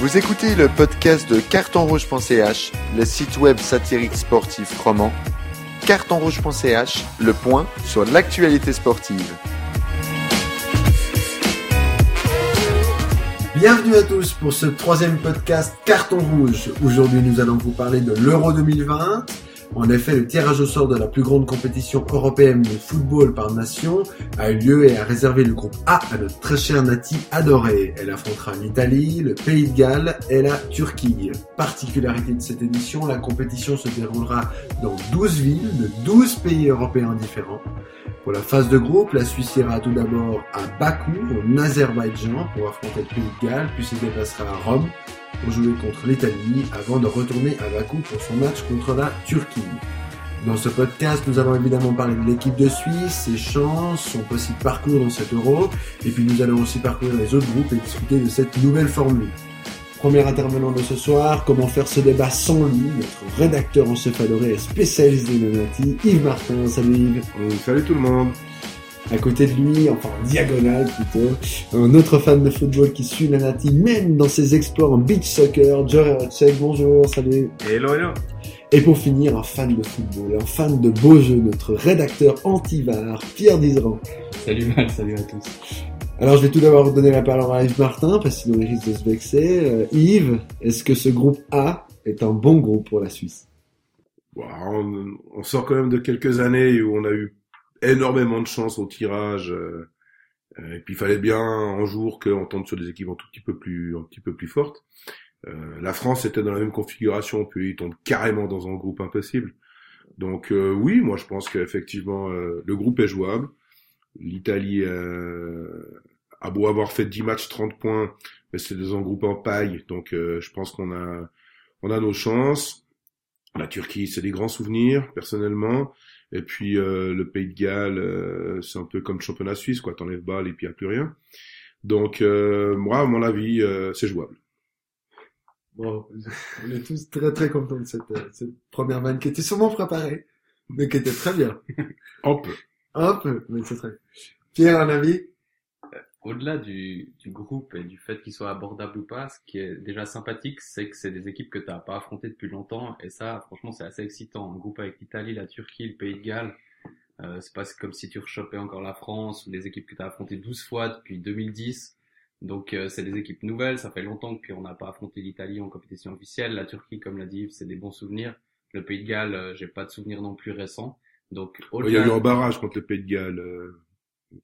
Vous écoutez le podcast de cartonrouge.ch, le site web satirique sportif roman. Cartonrouge.ch, le point sur l'actualité sportive. Bienvenue à tous pour ce troisième podcast Carton Rouge. Aujourd'hui, nous allons vous parler de l'Euro 2020. En effet, le tirage au sort de la plus grande compétition européenne de football par nation a eu lieu et a réservé le groupe A à notre très chère Nati adorée. Elle affrontera l'Italie, le Pays de Galles et la Turquie. Particularité de cette édition, la compétition se déroulera dans 12 villes de 12 pays européens différents. Pour la phase de groupe, la Suisse ira tout d'abord à Bakou, en Azerbaïdjan, pour affronter le Pays de Galles, puis se déplacera à Rome pour jouer contre l'Italie avant de retourner à Bakou pour son match contre la Turquie. Dans ce podcast, nous allons évidemment parler de l'équipe de Suisse, ses chances, son possible parcours dans cet euro, et puis nous allons aussi parcourir les autres groupes et discuter de cette nouvelle formule. Premier intervenant de ce soir, comment faire ce débat sans lui, notre rédacteur encéphaloré et spécialisé de Nati, Yves Martin. Salut Yves. salut tout le monde. À côté de lui, enfin en diagonale plutôt, un autre fan de football qui suit la Nati même dans ses exploits en beach soccer, Jerry Rotchek. Bonjour, salut. Hello, hello. Et pour finir, un fan de football, un fan de beaux jeux, notre rédacteur anti-var, Pierre Dizeran. Salut Mal, salut à tous. Alors je vais tout d'abord donner la parole à Yves Martin, parce qu'il risque de se vexer. Euh, Yves, est-ce que ce groupe A est un bon groupe pour la Suisse? On, on, sort quand même de quelques années où on a eu énormément de chance au tirage. Euh, euh, et puis il fallait bien un jour qu'on tombe sur des équipes un tout petit peu plus, un petit peu plus fortes. Euh, la France était dans la même configuration, puis il tombe carrément dans un groupe impossible. Donc oui, moi je pense qu'effectivement le groupe est jouable. L'Italie a beau avoir fait 10 matchs, 30 points, mais c'est des un groupe en paille, donc je pense qu'on a on a nos chances. La Turquie, c'est des grands souvenirs, personnellement. Et puis euh, le Pays de Galles, euh, c'est un peu comme le championnat suisse, quoi. T'enlèves balle et puis il n'y a plus rien. Donc euh, moi, à mon avis, c'est jouable. Bon, on est tous très très contents de cette, cette première vanne qui était sûrement préparée, mais qui était très bien. un peu. Un peu, mais c'est très. Pierre, un avis? Au-delà du, du, groupe et du fait qu'il soit abordable ou pas, ce qui est déjà sympathique, c'est que c'est des équipes que tu n'as pas affrontées depuis longtemps. Et ça, franchement, c'est assez excitant. Un groupe avec l'Italie, la Turquie, le Pays de Galles, euh, c'est pas comme si tu rechopais encore la France ou des équipes que tu as affrontées 12 fois depuis 2010. Donc euh, c'est des équipes nouvelles, ça fait longtemps qu'on n'a pas affronté l'Italie en compétition officielle. La Turquie, comme l'a dit Yves, c'est des bons souvenirs. Le Pays de Galles, euh, j'ai pas de souvenirs non plus récents. Donc, il y a eu un barrage contre le Pays de Galles.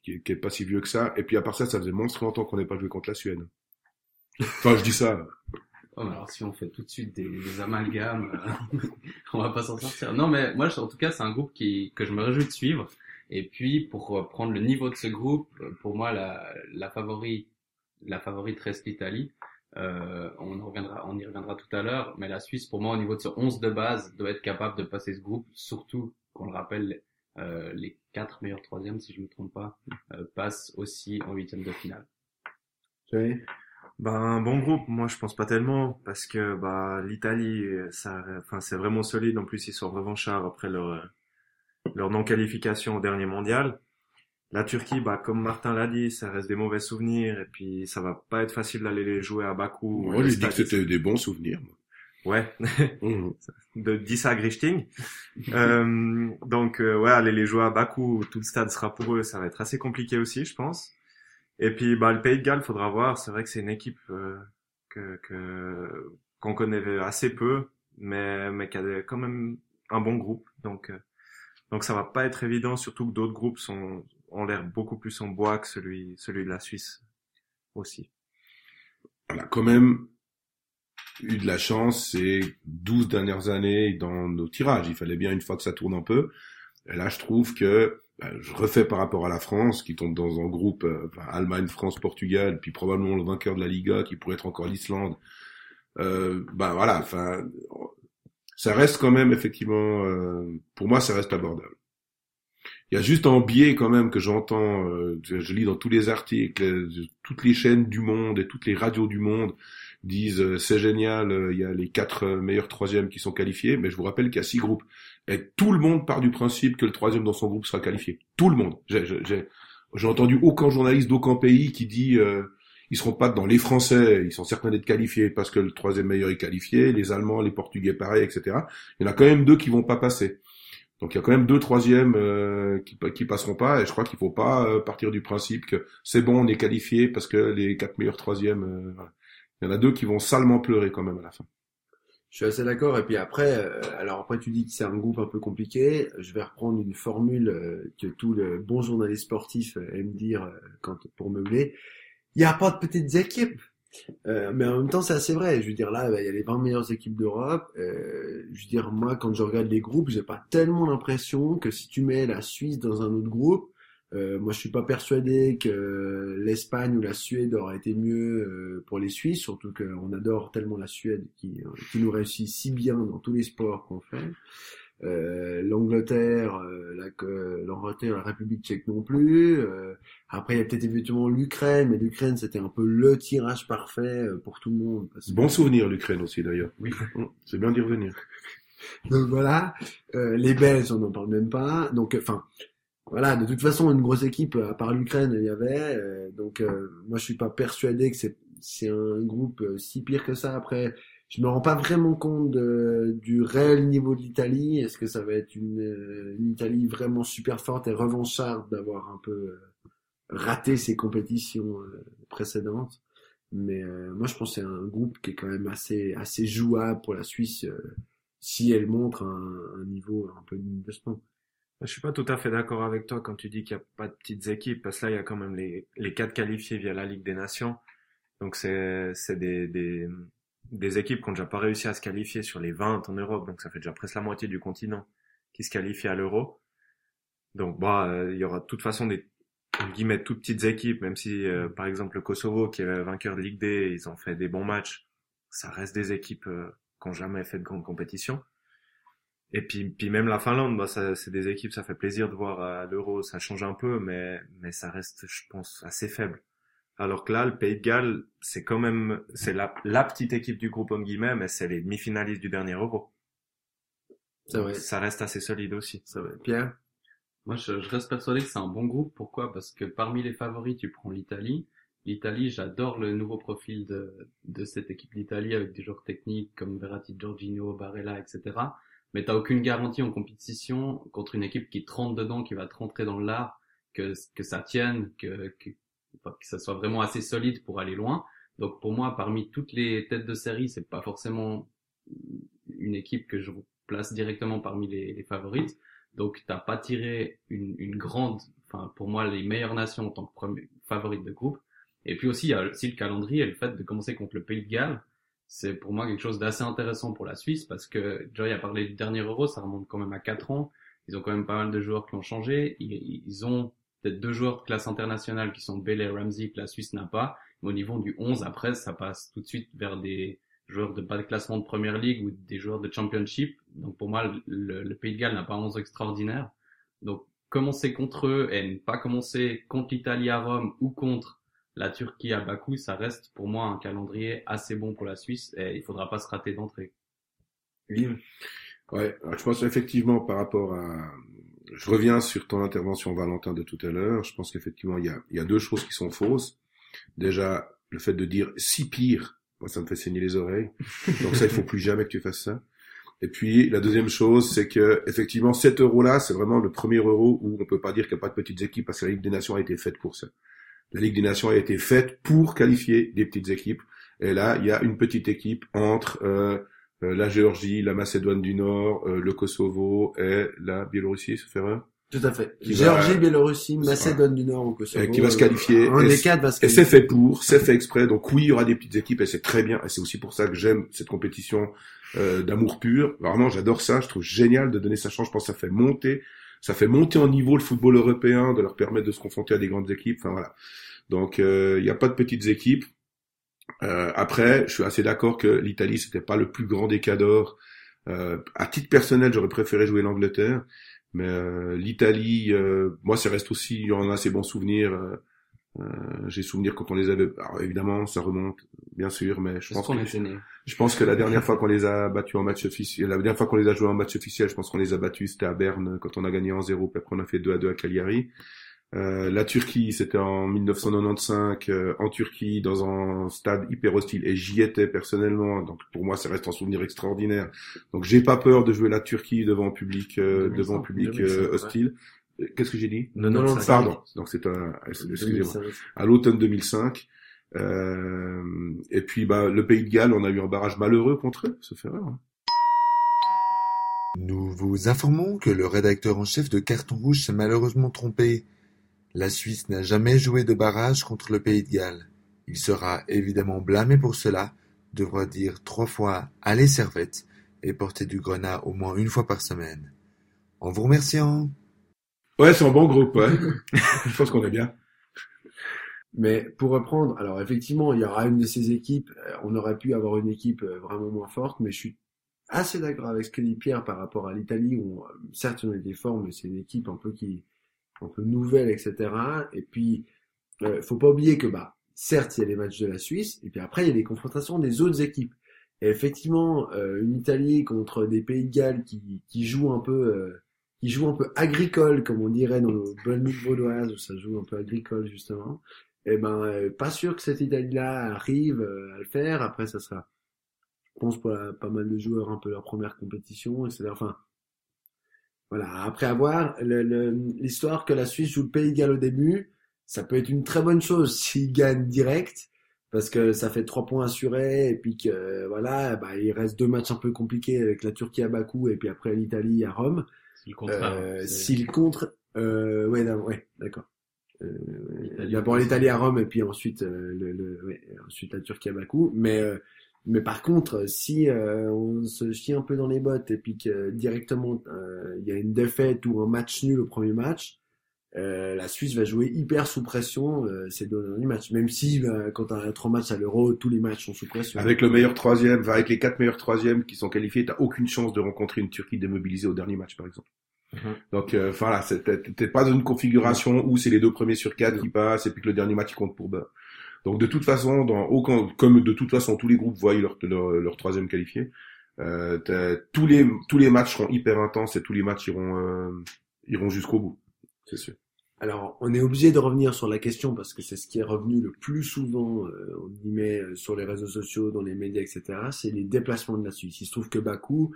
Qui, qui est pas si vieux que ça. Et puis à part ça, ça faisait monstre longtemps qu'on n'ait pas joué contre la Suède. Enfin, je dis ça. Oh, alors si on fait tout de suite des, des amalgames, euh, on va pas s'en sortir. Non, mais moi, en tout cas, c'est un groupe qui que je me réjouis de suivre. Et puis, pour prendre le niveau de ce groupe, pour moi, la, la favorite, la favorite reste l'Italie. Euh, on, reviendra, on y reviendra tout à l'heure, mais la Suisse, pour moi, au niveau de ce 11 de base, doit être capable de passer ce groupe, surtout qu'on le rappelle, euh, les quatre meilleurs troisièmes, si je me trompe pas, euh, passent aussi en huitième de finale. Oui. Ben bon groupe, moi je pense pas tellement parce que bah l'Italie, ça, enfin c'est vraiment solide. En plus ils sont revanchards après leur leur non qualification au dernier mondial. La Turquie, bah comme Martin l'a dit, ça reste des mauvais souvenirs et puis ça va pas être facile d'aller les jouer à Bakou. Moi j'ai dit que c'était des bons souvenirs. Ouais, mmh. de 10 à Grichting. euh, donc euh, ouais, aller les jouer à Bakou, tout le stade sera pour eux, ça va être assez compliqué aussi, je pense. Et puis bah le Pays de Galles, faudra voir. C'est vrai que c'est une équipe euh, que qu'on connaît assez peu, mais mais qui a quand même un bon groupe. Donc euh, donc ça va pas être évident, surtout que d'autres groupes sont ont l'air beaucoup plus en bois que celui celui de la Suisse aussi. A quand même eu de la chance ces 12 dernières années dans nos tirages. Il fallait bien une fois que ça tourne un peu. Et là, je trouve que ben, je refais par rapport à la France, qui tombe dans un groupe euh, Allemagne, France, Portugal, puis probablement le vainqueur de la Liga, qui pourrait être encore l'Islande. Euh, ben voilà, enfin, ça reste quand même effectivement, euh, pour moi, ça reste abordable. Il y a juste un biais quand même que j'entends, euh, je lis dans tous les articles, toutes les chaînes du monde et toutes les radios du monde disent euh, c'est génial, euh, il y a les quatre euh, meilleurs troisièmes qui sont qualifiés, mais je vous rappelle qu'il y a six groupes. Et tout le monde part du principe que le troisième dans son groupe sera qualifié. Tout le monde. J'ai entendu aucun journaliste d'aucun pays qui dit ils seront pas dans les Français, ils sont certains d'être qualifiés parce que le troisième meilleur est qualifié, les Allemands, les Portugais, pareil, etc. Il y en a quand même deux qui vont pas passer. Donc il y a quand même deux troisièmes euh, qui, qui passeront pas, et je crois qu'il faut pas euh, partir du principe que c'est bon, on est qualifié parce que les quatre meilleurs troisièmes, euh, voilà. Il y en a deux qui vont salement pleurer quand même à la fin. Je suis assez d'accord. Et puis après, euh, alors après tu dis que c'est un groupe un peu compliqué. Je vais reprendre une formule euh, que tout le bon journaliste sportif euh, aime dire euh, quand pour meubler. Il n'y a pas de petites équipes. Euh, mais en même temps, c'est assez vrai. Je veux dire, là, bah, il y a les 20 meilleures équipes d'Europe. Je veux dire, moi, quand je regarde les groupes, j'ai pas tellement l'impression que si tu mets la Suisse dans un autre groupe, euh, moi, je suis pas persuadé que l'Espagne ou la Suède aurait été mieux euh, pour les Suisses, surtout qu'on adore tellement la Suède qui, euh, qui nous réussit si bien dans tous les sports qu'on fait. Euh, L'Angleterre, euh, la, l'Angleterre, la République tchèque non plus. Euh, après, il y a peut-être éventuellement l'Ukraine, mais l'Ukraine, c'était un peu le tirage parfait euh, pour tout le monde. que- Bon souvenir l'Ukraine aussi d'ailleurs. Oui. C'est bien d'y revenir. Donc voilà, Euh, les Belges, on n'en parle même pas. Donc, enfin, voilà, de toute façon, une grosse équipe, à part l'Ukraine, il y avait. euh, donc, euh, moi, je suis pas persuadé que c'est c'est un groupe euh, si pire que ça. Après, je me rends pas vraiment compte du réel niveau de l'Italie. Est-ce que ça va être une, euh, une Italie vraiment super forte et revancharde d'avoir un peu euh, raté ses compétitions euh, précédentes? Mais euh, moi, je pense que c'est un groupe qui est quand même assez assez jouable pour la Suisse. euh, si elle montre un, un niveau un peu de ce. Je suis pas tout à fait d'accord avec toi quand tu dis qu'il n'y a pas de petites équipes, parce que là, il y a quand même les, les quatre qualifiés via la Ligue des Nations. Donc c'est, c'est des, des, des équipes qui ont déjà pas réussi à se qualifier sur les 20 en Europe, donc ça fait déjà presque la moitié du continent qui se qualifie à l'Euro. Donc bah, euh, il y aura de toute façon des guillemets toutes petites équipes, même si euh, par exemple le Kosovo qui est vainqueur de Ligue D, ils ont fait des bons matchs, ça reste des équipes euh, qui n'ont jamais fait de grande compétition. Et puis, puis même la Finlande, bah, ça, c'est des équipes, ça fait plaisir de voir à l'Euro, ça change un peu, mais, mais ça reste, je pense, assez faible. Alors que là, le Pays de Galles, c'est quand même, c'est la, la petite équipe du groupe, en guillemets, mais c'est les demi-finalistes du dernier Euro. C'est vrai. Ça reste assez solide aussi. Ça va. Pierre? Moi, je, je reste persuadé que c'est un bon groupe. Pourquoi? Parce que parmi les favoris, tu prends l'Italie. L'Italie, j'adore le nouveau profil de, de cette équipe d'Italie avec des joueurs techniques comme Verratti, Giorgino, Barella, etc. Mais t'as aucune garantie en compétition contre une équipe qui te rentre dedans, qui va te rentrer dans l'art, que, que ça tienne, que, que, que ça soit vraiment assez solide pour aller loin. Donc pour moi, parmi toutes les têtes de série, c'est pas forcément une équipe que je place directement parmi les, les favorites. Donc t'as pas tiré une, une grande, enfin pour moi les meilleures nations en tant que favorite de groupe. Et puis aussi il y a aussi le calendrier et le fait de commencer contre le Pays de Galles, c'est pour moi quelque chose d'assez intéressant pour la Suisse parce que Joy a parlé du dernier Euro, ça remonte quand même à 4 ans. Ils ont quand même pas mal de joueurs qui ont changé. Ils, ils ont peut-être deux joueurs de classe internationale qui sont Bell et Ramsey que la Suisse n'a pas. Mais au niveau du 11 après, ça passe tout de suite vers des joueurs de bas de classement de première ligue ou des joueurs de championship. Donc pour moi, le, le Pays de Galles n'a pas un 11 extraordinaire. Donc commencer contre eux et ne pas commencer contre l'Italie à Rome ou contre la Turquie à Bakou, ça reste pour moi un calendrier assez bon pour la Suisse et il faudra pas se rater d'entrée. Oui. Ouais, je pense effectivement par rapport à, je reviens sur ton intervention Valentin de tout à l'heure. Je pense qu'effectivement il y a, il y a deux choses qui sont fausses. Déjà le fait de dire si pire, moi ça me fait saigner les oreilles. Donc ça il faut plus jamais que tu fasses ça. Et puis la deuxième chose, c'est que effectivement cet euro-là, c'est vraiment le premier euro où on peut pas dire qu'il n'y a pas de petites équipes parce que la Ligue des Nations a été faite pour ça. La Ligue des Nations a été faite pour qualifier des petites équipes. Et là, il y a une petite équipe entre euh, euh, la Géorgie, la Macédoine du Nord, euh, le Kosovo et la Biélorussie, ça fait erreur Tout à fait. Qui Géorgie, va- Biélorussie, Macédoine du Nord ou Kosovo. Et qui va se qualifier. Un Et des quatre va se Et c'est qualifier. fait pour, c'est fait exprès. Donc oui, il y aura des petites équipes et c'est très bien. Et c'est aussi pour ça que j'aime cette compétition euh, d'amour pur. Vraiment, j'adore ça. Je trouve génial de donner sa chance. Je pense que ça fait monter, ça fait monter en niveau le football européen, de leur permettre de se confronter à des grandes équipes. Enfin voilà. Donc euh, il n'y a pas de petites équipes. Euh, après, je suis assez d'accord que l'Italie c'était pas le plus grand des cadors. Euh, à titre personnel, j'aurais préféré jouer l'Angleterre, mais euh, l'Italie, euh, moi, ça reste aussi, en a assez bons souvenirs. Euh, J'ai souvenir quand on les avait. Alors évidemment, ça remonte, bien sûr, mais je pense qu'on que était nés. je pense que la dernière fois qu'on les a battus en match officiel, la dernière fois qu'on les a joués en match officiel, je pense qu'on les a battus, c'était à Berne quand on a gagné en 0 puis après on a fait 2 à 2 à Cagliari. Euh, la Turquie, c'était en 1995 euh, en Turquie dans un stade hyper hostile et j'y étais personnellement. Donc pour moi, ça reste un souvenir extraordinaire. Donc j'ai pas peur de jouer la Turquie devant un public euh, devant un public euh, hostile. Qu'est-ce que j'ai dit? 95. Pardon. Donc c'est un excusez-moi à l'automne 2005. Euh, et puis bah le Pays de Galles, on a eu un barrage malheureux contre eux, ce fait rare. hein. Nous vous informons que le rédacteur en chef de Carton Rouge s'est malheureusement trompé. La Suisse n'a jamais joué de barrage contre le Pays de Galles. Il sera évidemment blâmé pour cela, devra dire trois fois Allez servette et porter du grenat au moins une fois par semaine. En vous remerciant. Ouais, c'est un bon groupe, ouais. Je pense qu'on est bien. Mais pour reprendre, alors effectivement, il y aura une de ces équipes, euh, on aurait pu avoir une équipe euh, vraiment moins forte, mais je suis assez d'accord avec ce que dit Pierre par rapport à l'Italie, où euh, certes on était fort, mais c'est une équipe un peu qui un peu nouvelle, etc. Et puis, euh, faut pas oublier que bah, certes il y a les matchs de la Suisse, et puis après il y a les confrontations des autres équipes. Et effectivement, euh, une Italie contre des Pays de Galles qui, qui jouent un peu euh, qui jouent un peu agricole, comme on dirait dans nos bonnes ligues vaudoises, où ça joue un peu agricole justement. Et ben, euh, pas sûr que cette Italie-là arrive euh, à le faire. Après, ça sera, je pense, pour pas mal de joueurs un peu leur première compétition, etc. Enfin, voilà. Après avoir l'histoire que la Suisse joue le Pays de Galles au début, ça peut être une très bonne chose s'ils gagnent direct, parce que ça fait trois points assurés, et puis que voilà, bah, il reste deux matchs un peu compliqués avec la Turquie à Bakou, et puis après l'Italie à Rome. C'est le contraire. Euh, S'il contre, euh, ouais, d'accord, ouais, d'accord. Euh. D'abord l'Italie à Rome et puis ensuite euh, le, le ouais, ensuite la Turquie à Bakou. Mais euh, mais par contre, si euh, on se chie un peu dans les bottes et puis que directement euh, il y a une défaite ou un match nul au premier match, euh, la Suisse va jouer hyper sous pression euh, ces deux derniers matchs. Même si bah, quand t'as trois matchs à l'Euro, tous les matchs sont sous pression. Avec le meilleur troisième, enfin, avec les quatre meilleurs troisièmes qui sont qualifiés, t'as aucune chance de rencontrer une Turquie démobilisée au dernier match, par exemple. Mhm. Donc, euh, enfin, là, c'est- t'es t'es pas dans une configuration où c'est les deux premiers sur quatre qui passent et puis que le dernier match il compte pour beurre. Donc, de toute façon, dans aucun, comme de toute façon tous les groupes voient leur, leur, leur troisième qualifié, euh, t'as- tous les tous les matchs seront hyper intenses et tous les matchs iront euh, iront jusqu'au bout, Alors, on est obligé de revenir sur la question parce que c'est ce qui est revenu le plus souvent, euh, on y met sur les réseaux sociaux, dans les médias, etc. C'est les déplacements de la Suisse. Il se trouve que Bakou,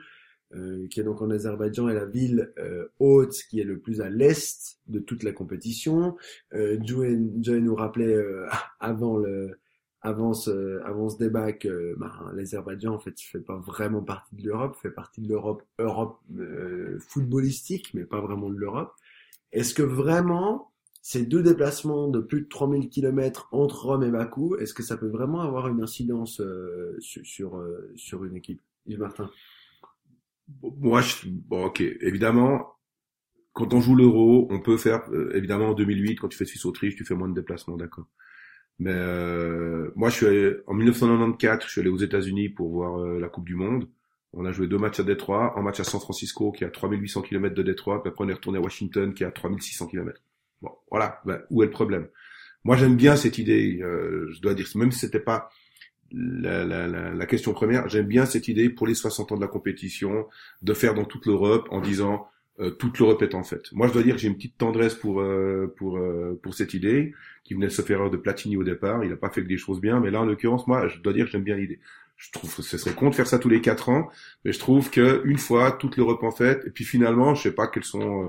euh, qui est donc en Azerbaïdjan, est la ville euh, haute qui est le plus à l'est de toute la compétition. Euh, Joey, Joey nous rappelait euh, avant le avant ce, avant ce débat que bah, l'Azerbaïdjan en fait fait pas vraiment partie de l'Europe, fait partie de l'Europe Europe euh, footballistique, mais pas vraiment de l'Europe. Est-ce que vraiment ces deux déplacements de plus de 3000 km entre Rome et Bakou, est-ce que ça peut vraiment avoir une incidence euh, sur euh, sur une équipe? Yves Martin Moi, je, bon, ok, évidemment, quand on joue l'euro, on peut faire, euh, évidemment, en 2008, quand tu fais Suisse-Autriche, tu fais moins de déplacements, d'accord. Mais euh, moi, je suis allé, en 1994, je suis allé aux États-Unis pour voir euh, la Coupe du Monde. On a joué deux matchs à Détroit, un match à San Francisco qui est à 3800 km de Détroit, puis après on est retourné à Washington qui est à 3600 km. Bon, voilà, ben, où est le problème? Moi, j'aime bien cette idée. euh, je dois dire, même si c'était pas la, la, la, la question première, j'aime bien cette idée pour les 60 ans de la compétition de faire dans toute l'Europe en disant euh, toute l'Europe est en fait. Moi, je dois dire que j'ai une petite tendresse pour euh, pour euh, pour cette idée qui venait de se faire de Platini au départ. Il a pas fait que des choses bien, mais là, en l'occurrence, moi, je dois dire que j'aime bien l'idée. Je trouve que ce serait con de faire ça tous les quatre ans, mais je trouve que une fois toute l'Europe en fait, et puis finalement, je sais pas quels sont. euh,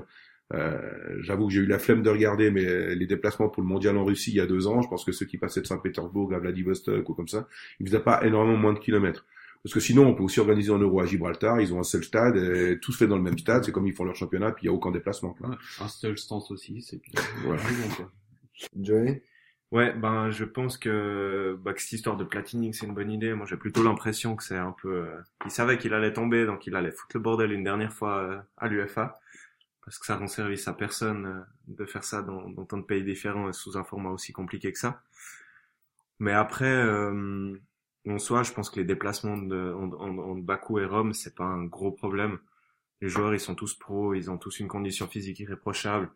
euh, J'avoue que j'ai eu la flemme de regarder, mais les déplacements pour le mondial en Russie il y a deux ans, je pense que ceux qui passaient de Saint-Pétersbourg à Vladivostok ou comme ça, ils faisaient pas énormément moins de kilomètres. Parce que sinon, on peut aussi organiser un euro à Gibraltar, ils ont un seul stade, et tout se fait dans le même stade, c'est comme ils font leur championnat, puis il y a aucun déplacement. quoi. Ouais, un seul stance aussi, c'est Voilà. Joey? Ouais, ben je pense que, bah, que cette histoire de Platini, c'est une bonne idée. Moi, j'ai plutôt l'impression que c'est un peu. euh, il savait qu'il allait tomber, donc il allait foutre le bordel une dernière fois euh, à l'UFA, parce que ça rend service à personne euh, de faire ça dans, dans tant de pays différents et sous un format aussi compliqué que ça. Mais après, euh, en soi, je pense que les déplacements de, en, en, entre Bakou et Rome, c'est pas un gros problème. Les joueurs, ils sont tous pros, ils ont tous une condition physique irréprochable.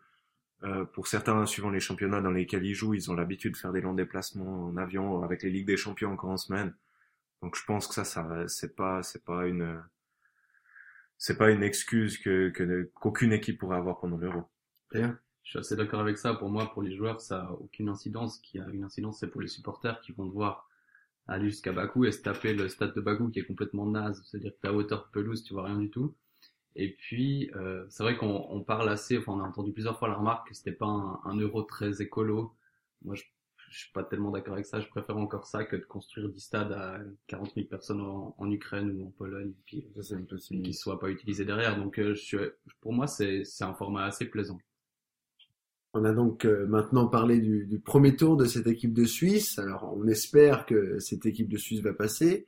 Euh, pour certains, suivant les championnats dans lesquels ils jouent, ils ont l'habitude de faire des longs déplacements en avion avec les ligues des champions encore en semaine. Donc je pense que ça, ça, c'est pas, c'est pas une, c'est pas une excuse que, qu'aucune équipe pourrait avoir pendant l'Euro. Pierre Je suis assez d'accord avec ça. Pour moi, pour les joueurs, ça a aucune incidence. Ce qui a une incidence, c'est pour les supporters qui vont devoir aller jusqu'à Bakou et se taper le stade de Bakou qui est complètement naze. C'est-à-dire que ta hauteur pelouse, tu vois rien du tout. Et puis, euh, c'est vrai qu'on on parle assez, enfin, on a entendu plusieurs fois la remarque que c'était pas un, un euro très écolo. Moi, je, je suis pas tellement d'accord avec ça. Je préfère encore ça que de construire des stades à 40 000 personnes en, en Ukraine ou en Pologne, et puis Ça, c'est impossible. qui soient pas utilisés derrière. Donc, euh, je suis, pour moi, c'est c'est un format assez plaisant. On a donc euh, maintenant parlé du, du premier tour de cette équipe de Suisse. Alors, on espère que cette équipe de Suisse va passer.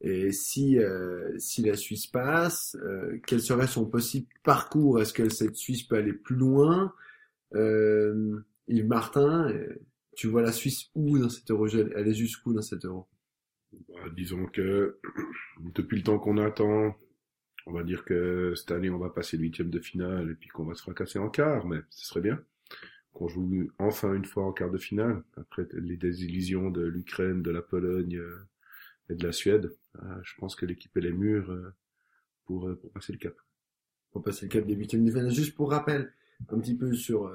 Et si euh, si la Suisse passe, euh, quel serait son possible parcours? Est-ce que cette Suisse peut aller plus loin? Euh, Yves Martin, euh, tu vois la Suisse où dans cet euro? Elle est jusqu'où dans cet euro? Bah, disons que depuis le temps qu'on attend, on va dire que cette année on va passer le huitième de finale et puis qu'on va se fracasser en quart, mais ce serait bien qu'on joue enfin une fois en quart de finale après les désillusions de l'Ukraine, de la Pologne euh, et de la Suède. Euh, je pense que l'équipe est mûre euh, pour, euh, pour passer le cap. pour passer le cap des huitièmes de finale. Juste pour rappel, un petit peu sur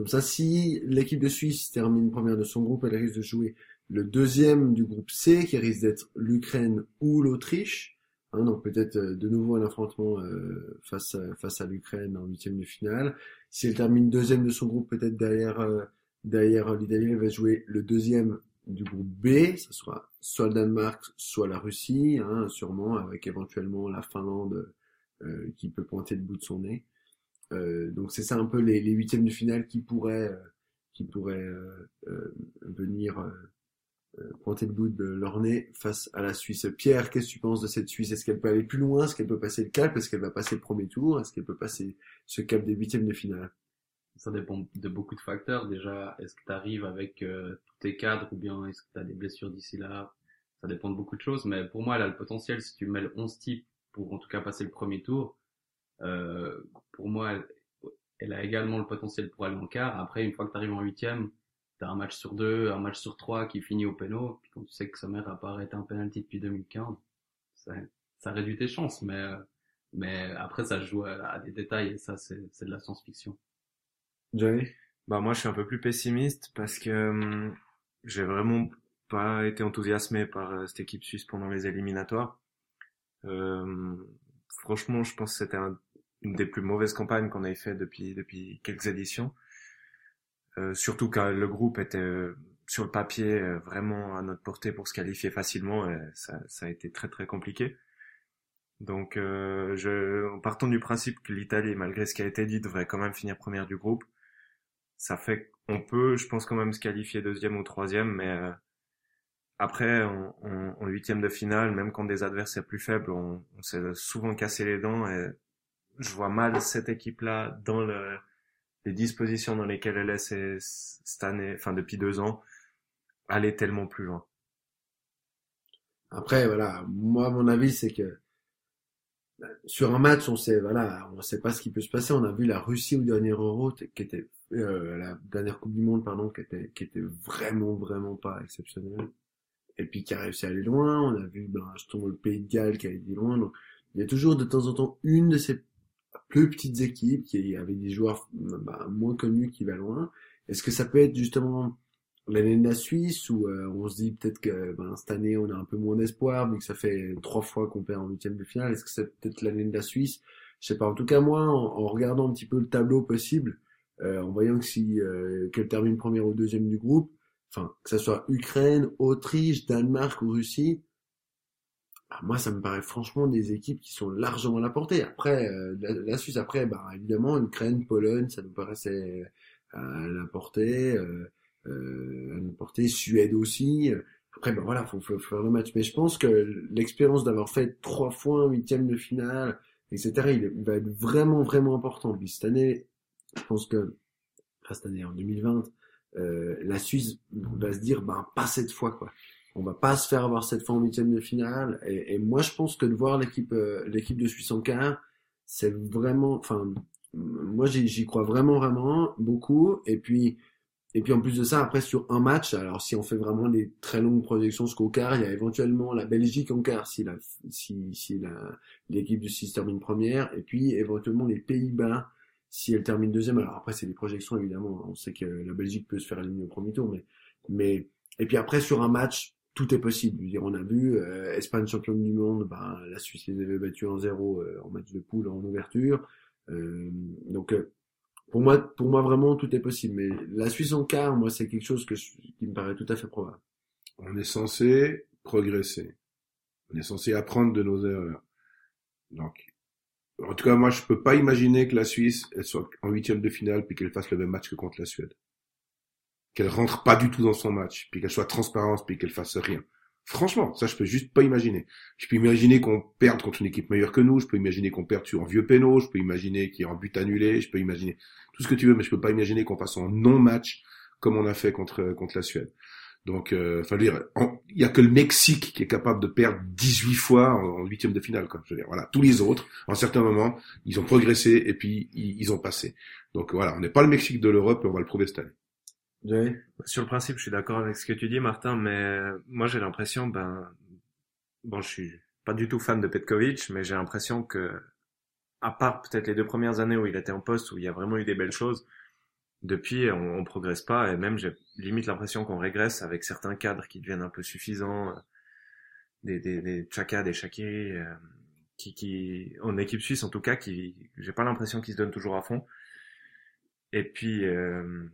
comme ça, si l'équipe de Suisse termine première de son groupe, elle risque de jouer le deuxième du groupe C, qui risque d'être l'Ukraine ou l'Autriche. Hein, donc peut-être de nouveau un affrontement euh, face à, face à l'Ukraine en huitième de finale. Si elle termine deuxième de son groupe, peut-être derrière euh, derrière l'Italie, elle va jouer le deuxième du groupe B. Ce sera soit le Danemark, soit la Russie, hein, sûrement avec éventuellement la Finlande euh, qui peut pointer le bout de son nez. Euh, donc c'est ça un peu les, les huitièmes de finale qui pourraient euh, qui pourraient euh, euh, venir euh, pointer le bout de leur nez face à la Suisse. Pierre, qu'est-ce que tu penses de cette Suisse? Est-ce qu'elle peut aller plus loin? Est-ce qu'elle peut passer le cap? Est-ce qu'elle va passer le premier tour? Est-ce qu'elle peut passer ce cap des huitièmes de finale? Ça dépend de beaucoup de facteurs. Déjà, est-ce que tu arrives avec euh, tous tes cadres ou bien est-ce que tu as des blessures d'ici là? Ça dépend de beaucoup de choses. Mais pour moi, elle a le potentiel, si tu le 11 type pour en tout cas passer le premier tour, euh, pour moi, elle, a également le potentiel pour aller en quart. Après, une fois que tu arrives en huitième, tu as un match sur deux, un match sur trois qui finit au péno. Puis quand tu sais que Sommer a pas arrêté un penalty depuis 2015, ça, ça réduit tes chances. Mais, euh, mais après, ça joue à, à des détails et ça, c'est de la science-fiction. Johnny Bah moi je suis un peu plus pessimiste parce que hum, j'ai vraiment pas été enthousiasmé par euh, cette équipe suisse pendant les éliminatoires. Euh, franchement, je pense que c'était un- une des plus mauvaises campagnes qu'on ait fait depuis depuis quelques éditions. Euh, surtout quand le groupe était euh, sur le papier vraiment à notre portée pour se qualifier facilement, et ça, ça a été très très compliqué. Donc, euh, je, en partant du principe que l'Italie, malgré ce qui a été dit, devrait quand même finir première du groupe, ça fait qu'on peut, je pense quand même se qualifier deuxième ou troisième, mais euh, après, en, en, en huitième de finale, même quand des adversaires plus faibles, on, on s'est souvent cassé les dents et je vois mal cette équipe-là dans le, les dispositions dans lesquelles elle est cette année, enfin depuis deux ans, aller tellement plus loin. Après, voilà, moi, mon avis, c'est que sur un match, on sait, voilà, on sait pas ce qui peut se passer. On a vu la Russie au dernier Euro, qui était euh, la dernière Coupe du Monde, pardon, qui était, qui était vraiment, vraiment pas exceptionnelle, et puis qui a réussi à aller loin. On a vu, ben, justement, le Pays de Galles qui a été loin. Donc, il y a toujours de temps en temps une de ces plus petites équipes qui avec des joueurs bah, moins connus qui va loin. Est-ce que ça peut être justement l'année de la Suisse où euh, on se dit peut-être que ben, cette année on a un peu moins d'espoir vu que ça fait trois fois qu'on perd en huitième de finale. Est-ce que c'est peut-être l'année de la Suisse? Je sais pas. En tout cas moi, en, en regardant un petit peu le tableau possible, euh, en voyant que si euh, qu'elle termine première ou deuxième du groupe, enfin que ça soit Ukraine, Autriche, Danemark ou Russie, bah, moi ça me paraît franchement des équipes qui sont largement à la portée. Après euh, la, la Suisse, après bah évidemment Ukraine, Pologne, ça nous paraissait à la portée. Euh, euh, à nous porter, Suède aussi. Après, ben voilà, faut, faut faire le match. Mais je pense que l'expérience d'avoir fait trois fois un huitième de finale, etc., il va être vraiment, vraiment important. Puis cette année, je pense que, enfin, cette année, en 2020, euh, la Suisse va se dire, ben, pas cette fois, quoi. On va pas se faire avoir cette fois en huitième de finale. Et, moi, je pense que de voir l'équipe, euh, l'équipe de Suisse en quart, c'est vraiment, enfin, moi, j'y crois vraiment, vraiment beaucoup. Et puis, et puis en plus de ça, après sur un match, alors si on fait vraiment des très longues projections jusqu'au quart, il y a éventuellement la Belgique en quart si la si si l'équipe du 6 termine première, et puis éventuellement les Pays-Bas si elle termine deuxième, alors après c'est des projections évidemment, on sait que la Belgique peut se faire éliminer au premier tour, mais mais et puis après sur un match tout est possible. Dire, on a vu euh, Espagne championne du monde, ben, la Suisse les avait battus en zéro euh, en match de poule en ouverture. Euh, donc pour moi, pour moi vraiment tout est possible. Mais la Suisse en quart, moi c'est quelque chose que qui me paraît tout à fait probable. On est censé progresser. On est censé apprendre de nos erreurs. Donc, en tout cas, moi, je peux pas imaginer que la Suisse elle soit en huitième de finale puis qu'elle fasse le même match que contre la Suède qu'elle rentre pas du tout dans son match, puis qu'elle soit transparente, puis qu'elle fasse rien. Franchement, ça je peux juste pas imaginer. Je peux imaginer qu'on perde contre une équipe meilleure que nous, je peux imaginer qu'on perde sur un vieux péno, je peux imaginer qu'il y ait un but annulé, je peux imaginer tout ce que tu veux, mais je peux pas imaginer qu'on fasse un non-match comme on a fait contre contre la Suède. Donc, euh, enfin, dire, il y a que le Mexique qui est capable de perdre 18 fois en huitième de finale. Quoi. Je veux dire, voilà, tous les autres, en certains moments, ils ont progressé et puis ils, ils ont passé. Donc voilà, on n'est pas le Mexique de l'Europe et on va le prouver cette année. Sur le principe, je suis d'accord avec ce que tu dis, Martin, mais moi j'ai l'impression, ben, bon, je suis pas du tout fan de Petkovic, mais j'ai l'impression que, à part peut-être les deux premières années où il était en poste, où il y a vraiment eu des belles choses, depuis on, on progresse pas, et même j'ai limite l'impression qu'on régresse avec certains cadres qui deviennent un peu suffisants, des des des Chaka, des Shakiri, euh, qui qui en équipe suisse en tout cas, qui j'ai pas l'impression qu'ils se donnent toujours à fond. Et puis euh,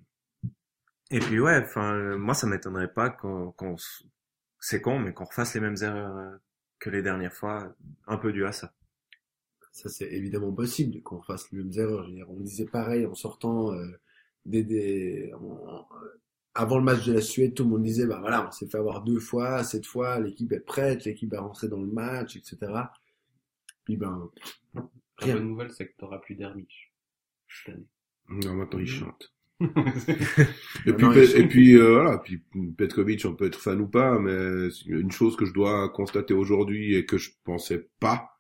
et puis ouais, enfin euh, moi ça m'étonnerait pas qu'on, qu'on c'est con, mais qu'on refasse les mêmes erreurs euh, que les dernières fois, un peu dû à ça. Ça c'est évidemment possible qu'on fasse les mêmes erreurs. on disait pareil en sortant euh, des, des avant le match de la Suède, tout le monde disait bah voilà, on s'est fait avoir deux fois, cette fois l'équipe est prête, l'équipe est rentrée dans le match, etc. Puis ben rien. La bonne nouvelle c'est que t'auras plus d'Hermich cette année. Non, maintenant il chante et, puis, et puis euh, voilà, puis Petkovic, on peut être fan ou pas, mais une chose que je dois constater aujourd'hui et que je pensais pas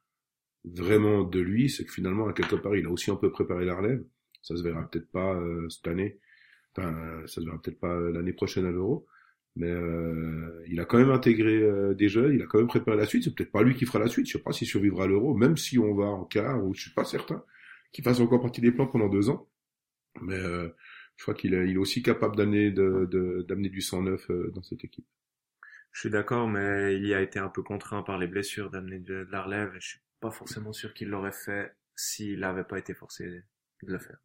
vraiment de lui, c'est que finalement à quelque part il a aussi un peu préparé la relève. Ça se verra peut-être pas euh, cette année, enfin ça se verra peut-être pas l'année prochaine à l'Euro, mais euh, il a quand même intégré des jeunes, il a quand même préparé la suite. C'est peut-être pas lui qui fera la suite, je sais pas s'il survivra à l'Euro, même si on va en quart ou je suis pas certain qu'il fasse encore partie des plans pendant deux ans, mais je crois qu'il est, il est aussi capable d'amener de, d'amener du sang neuf euh, dans cette équipe. Je suis d'accord, mais il y a été un peu contraint par les blessures d'amener de, la relève. Et je suis pas forcément sûr qu'il l'aurait fait s'il n'avait pas été forcé de le faire.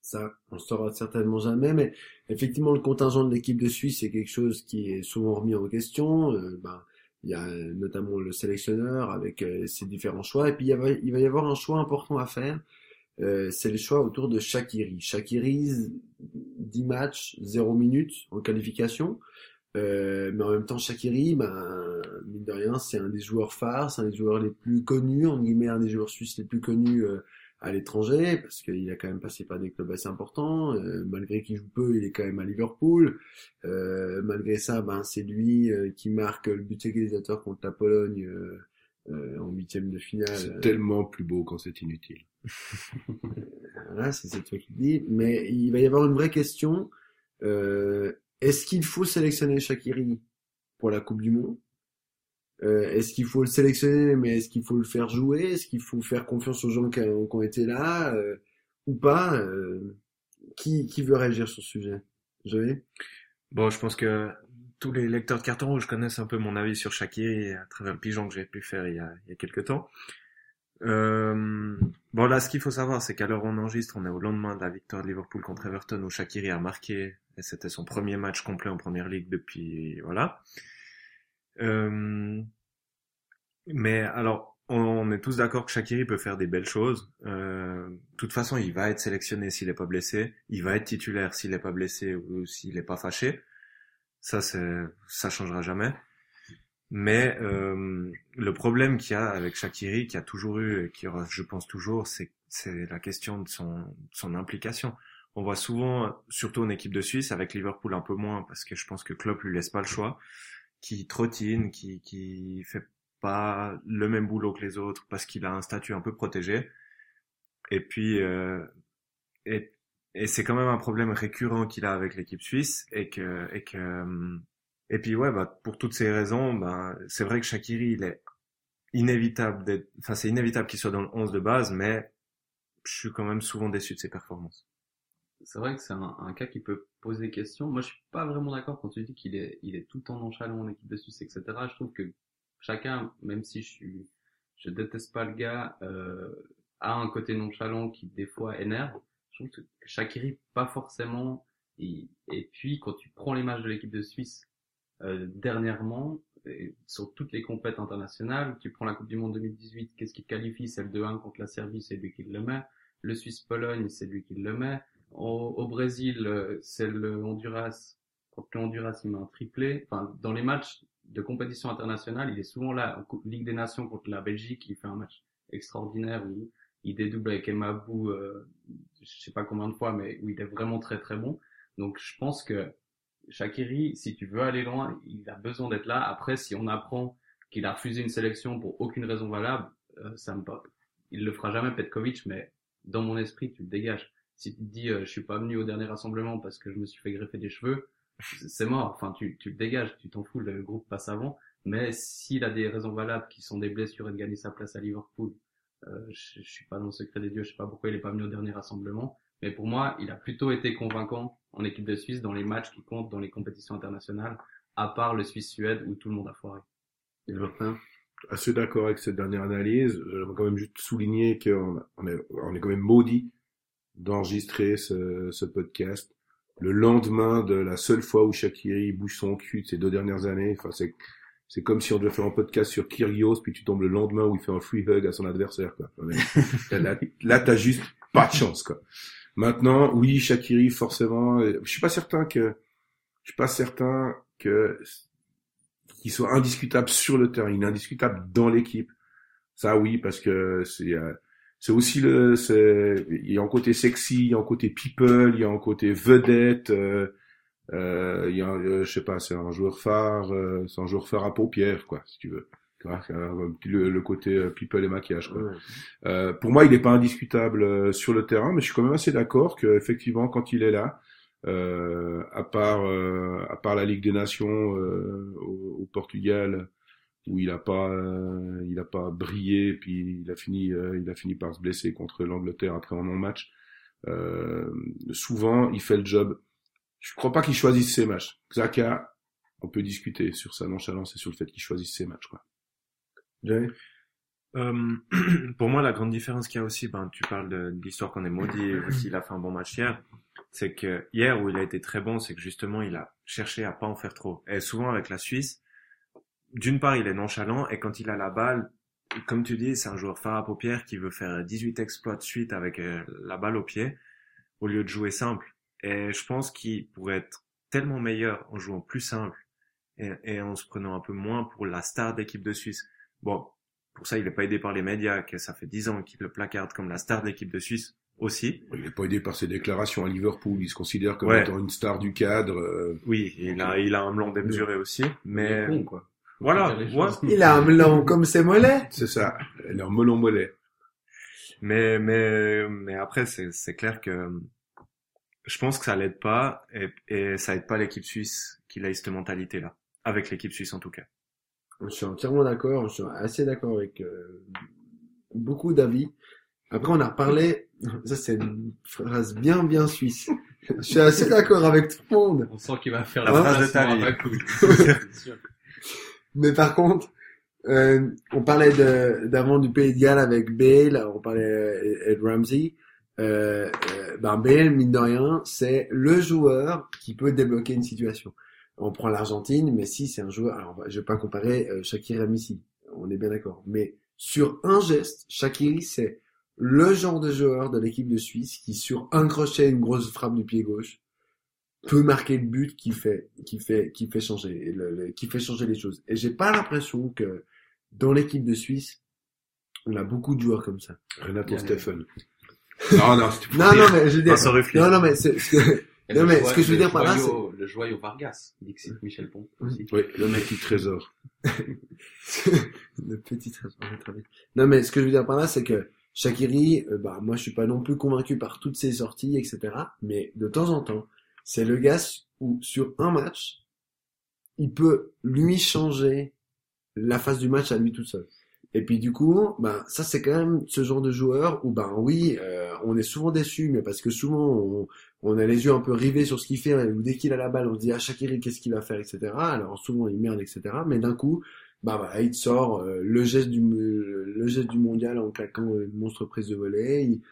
Ça, on le saura certainement jamais, mais effectivement, le contingent de l'équipe de Suisse, c'est quelque chose qui est souvent remis en question. Euh, ben, il y a notamment le sélectionneur avec euh, ses différents choix, et puis il, va, y avoir un choix important à faire. Euh, c'est le choix autour de Shakiri. Shakiri, 10 matchs, 0 minutes en qualification. Euh, mais en même temps, Shakiri, ben, mine de rien, c'est un des joueurs phares, c'est un des joueurs les plus connus, en guillemets, un des joueurs suisses les plus connus à l'étranger, parce qu'il a quand même passé par des clubs assez importants. Euh, malgré qu'il joue peu, il est quand même à Liverpool. malgré ça, ben, c'est lui qui marque le but égalisateur contre la Pologne en huitième de finale. C'est tellement plus beau quand c'est inutile. voilà, c'est toi qui dis. Mais il va y avoir une vraie question. Euh, est-ce qu'il faut sélectionner Shakiri pour la Coupe du Monde? Euh, Est-ce qu'il faut le sélectionner, mais est-ce qu'il faut le faire jouer? Est-ce qu'il faut faire confiance aux gens qui, ont été là euh, ou pas? Euh, qui, qui veut réagir sur ce sujet? Joël Bon, je pense que tous les lecteurs de carton rouge connaissent un peu mon avis sur Shakiri à travers le pigeon que j'ai pu faire il y a, il y a quelques temps. Euh, bon là, ce qu'il faut savoir, c'est qu'à l'heure on enregistre, on est au lendemain de la victoire de Liverpool contre Everton où Shakiri a marqué et c'était son premier match complet en première ligue depuis voilà. Euh, mais alors, on, est tous d'accord que Shakiri peut faire des belles choses. Euh, de toute façon, il va être sélectionné s'il n'est pas blessé. Il va être titulaire s'il n'est pas blessé ou s'il n'est pas fâché. Ça, ça changera jamais. Mais euh, le problème qu'il y a avec Shakiri, qui a toujours eu et qui aura, je pense toujours, c'est la question de son, son implication. On voit souvent, surtout en équipe de Suisse, avec Liverpool un peu moins, parce que je pense que Klopp lui laisse pas le choix, qui trottine, qui qui fait pas le même boulot que les autres, parce qu'il a un statut un peu protégé. Et puis euh, et, et c'est quand même un problème récurrent qu'il a avec l'équipe suisse, et que et que et puis ouais, bah, pour toutes ces raisons, bah, c'est vrai que Shakiri, il est inévitable d'être, enfin c'est inévitable qu'il soit dans le 11 de base, mais je suis quand même souvent déçu de ses performances. C'est vrai que c'est un, un, cas qui peut poser question. Moi, je suis pas vraiment d'accord quand tu dis qu'il est, il est tout le temps nonchalant en équipe de Suisse, etc. Je trouve que chacun, même si je suis, je déteste pas le gars, euh, a un côté nonchalant qui des fois énerve. Je trouve que Shakiri pas forcément. Et, puis quand tu prends les matchs de l'équipe de Suisse euh, dernièrement, sur toutes les compétitions internationales, tu prends la Coupe du Monde 2018, qu'est-ce qui te qualifie? Celle de 1 contre la Serbie, c'est lui qui le met. Le Suisse-Pologne, c'est lui qui le met. Au, au Brésil, euh, c'est le Honduras. Contre le Honduras, il met un triplé. Enfin, dans les matchs de compétition internationale, il est souvent là. Ligue des Nations contre la Belgique, il fait un match extraordinaire où il dédouble avec Emabou, euh, je sais pas combien de fois, mais où il est vraiment très très bon. Donc je pense que Shakiri, si tu veux aller loin, il a besoin d'être là. Après, si on apprend qu'il a refusé une sélection pour aucune raison valable, euh, ça me il le fera jamais Petkovic, mais dans mon esprit, tu le dégages. Si tu te dis, euh, je suis pas venu au dernier rassemblement parce que je me suis fait greffer des cheveux, c'est mort. Enfin, tu, tu le dégages, tu t'en fous, le groupe passe avant. Mais s'il a des raisons valables qui sont des blessures et de gagner sa place à Liverpool, euh, je, je, suis pas dans le secret des dieux, je sais pas pourquoi il est pas venu au dernier rassemblement. Mais pour moi, il a plutôt été convaincant en équipe de Suisse dans les matchs qui comptent dans les compétitions internationales, à part le Suisse-Suède où tout le monde a foiré. Et Assez d'accord avec cette dernière analyse. Je vais quand même juste souligner qu'on on est, on est quand même maudit d'enregistrer ce, ce podcast le lendemain de la seule fois où Shakiri bouge son cul de ces deux dernières années. Enfin, c'est, c'est comme si on devait faire un podcast sur Kyrgios, puis tu tombes le lendemain où il fait un free hug à son adversaire, quoi. là, là t'as juste pas de chance, quoi. Maintenant, oui, Shakiri, forcément, je suis pas certain que, je suis pas certain que, qu'il soit indiscutable sur le terrain. Indiscutable dans l'équipe. Ça, oui, parce que c'est, euh, c'est aussi le, c'est, il y a un côté sexy, il y a un côté people, il y a un côté vedette, euh, euh, il y a, euh, je sais pas, c'est un joueur phare, euh, c'est un joueur phare à paupières, quoi, si tu veux. Le, le, côté people et maquillage. Quoi. Euh, pour moi, il n'est pas indiscutable sur le terrain, mais je suis quand même assez d'accord que effectivement, quand il est là, euh, à part à part la Ligue des Nations au, au, Portugal, où il a pas euh, il a pas brillé puis il a fini euh, il a fini par se blesser contre l'Angleterre après un non match. Euh, souvent il fait le job. Je crois pas qu'il choisisse ses matchs. Zaka on peut discuter sur sa nonchalance et sur le fait qu'il choisisse ses matchs quoi. Euh, pour moi, la grande différence qu'il y a aussi, ben, tu parles de, l'histoire qu'on est maudit, aussi il a fait un bon match hier, c'est que hier où il a été très bon, c'est que justement il a cherché à pas en faire trop. Et souvent avec la Suisse, d'une part, il est nonchalant et quand il a la balle, comme tu dis, c'est un joueur phare à paupières qui veut faire 18 exploits de suite avec euh, la balle au pied au lieu de jouer simple. Et je pense qu'il pourrait être tellement meilleur en jouant plus simple et, et en se prenant un peu moins pour la star d'équipe de Suisse. Bon, pour ça, il n'est pas aidé par les médias, que ça fait 10 ans qu'il le placarde comme la star d'équipe de Suisse aussi. Il n'est pas aidé par ses déclarations à Liverpool. Il se considère comme étant une star du cadre. Euh, oui, il a, il a un melon démesuré aussi, mais con, quoi. Voilà. Il a un melon comme ses mollets. C'est ça. Il a un melon mollet. Mais, mais, mais après, c'est, c'est clair que je pense que ça l'aide pas et, et ça aide pas l'équipe suisse qu'il a cette mentalité-là. Avec l'équipe suisse en tout cas. Je suis entièrement d'accord. Je suis assez d'accord avec euh, beaucoup d'avis. Après, on a parlé, ça c'est une phrase bien bien suisse. Je suis assez d'accord avec tout le monde. On sent qu'il va faire la phrase de Mais par contre, euh, on parlait d'avant du Pays de Galles avec Bale, on parlait euh, de Ramsey. Euh, euh, ben Bale, mine de rien, c'est le joueur qui peut débloquer une situation. On prend l'Argentine, mais si c'est un joueur, alors je vais pas comparer euh, Shakiri Messi, on est bien d'accord. Mais sur un geste, Shakiri c'est le genre de joueur de l'équipe de Suisse qui sur un crochet, une grosse frappe du pied gauche, peut marquer le but qui fait qui fait qui fait changer le, qui fait changer les choses. Et j'ai pas l'impression que dans l'équipe de Suisse, on a beaucoup de joueurs comme ça. Renato Stephen. non non, non non mais je veux dire non non mais c'est ce que non mais ce que je veux dire par là c'est le joyau Vargas, c'est Michel Pont aussi. Oui, le mec qui trésor. le petit trésor. Non mais ce que je veux dire par là c'est que Shakiri, euh, bah moi je suis pas non plus convaincu par toutes ses sorties etc. Mais de temps en temps c'est le gars où sur un match, il peut lui changer la phase du match à lui tout seul. Et puis du coup, ben ça c'est quand même ce genre de joueur où ben oui, euh, on est souvent déçu, mais parce que souvent on, on a les yeux un peu rivés sur ce qu'il fait, ou dès qu'il a la balle, on se dit ah Shakiri qu'est-ce qu'il va faire, etc. Alors souvent il merde, etc. Mais d'un coup, bah voilà, il sort euh, le geste du le geste du mondial en claquant une monstre prise de volée. Il,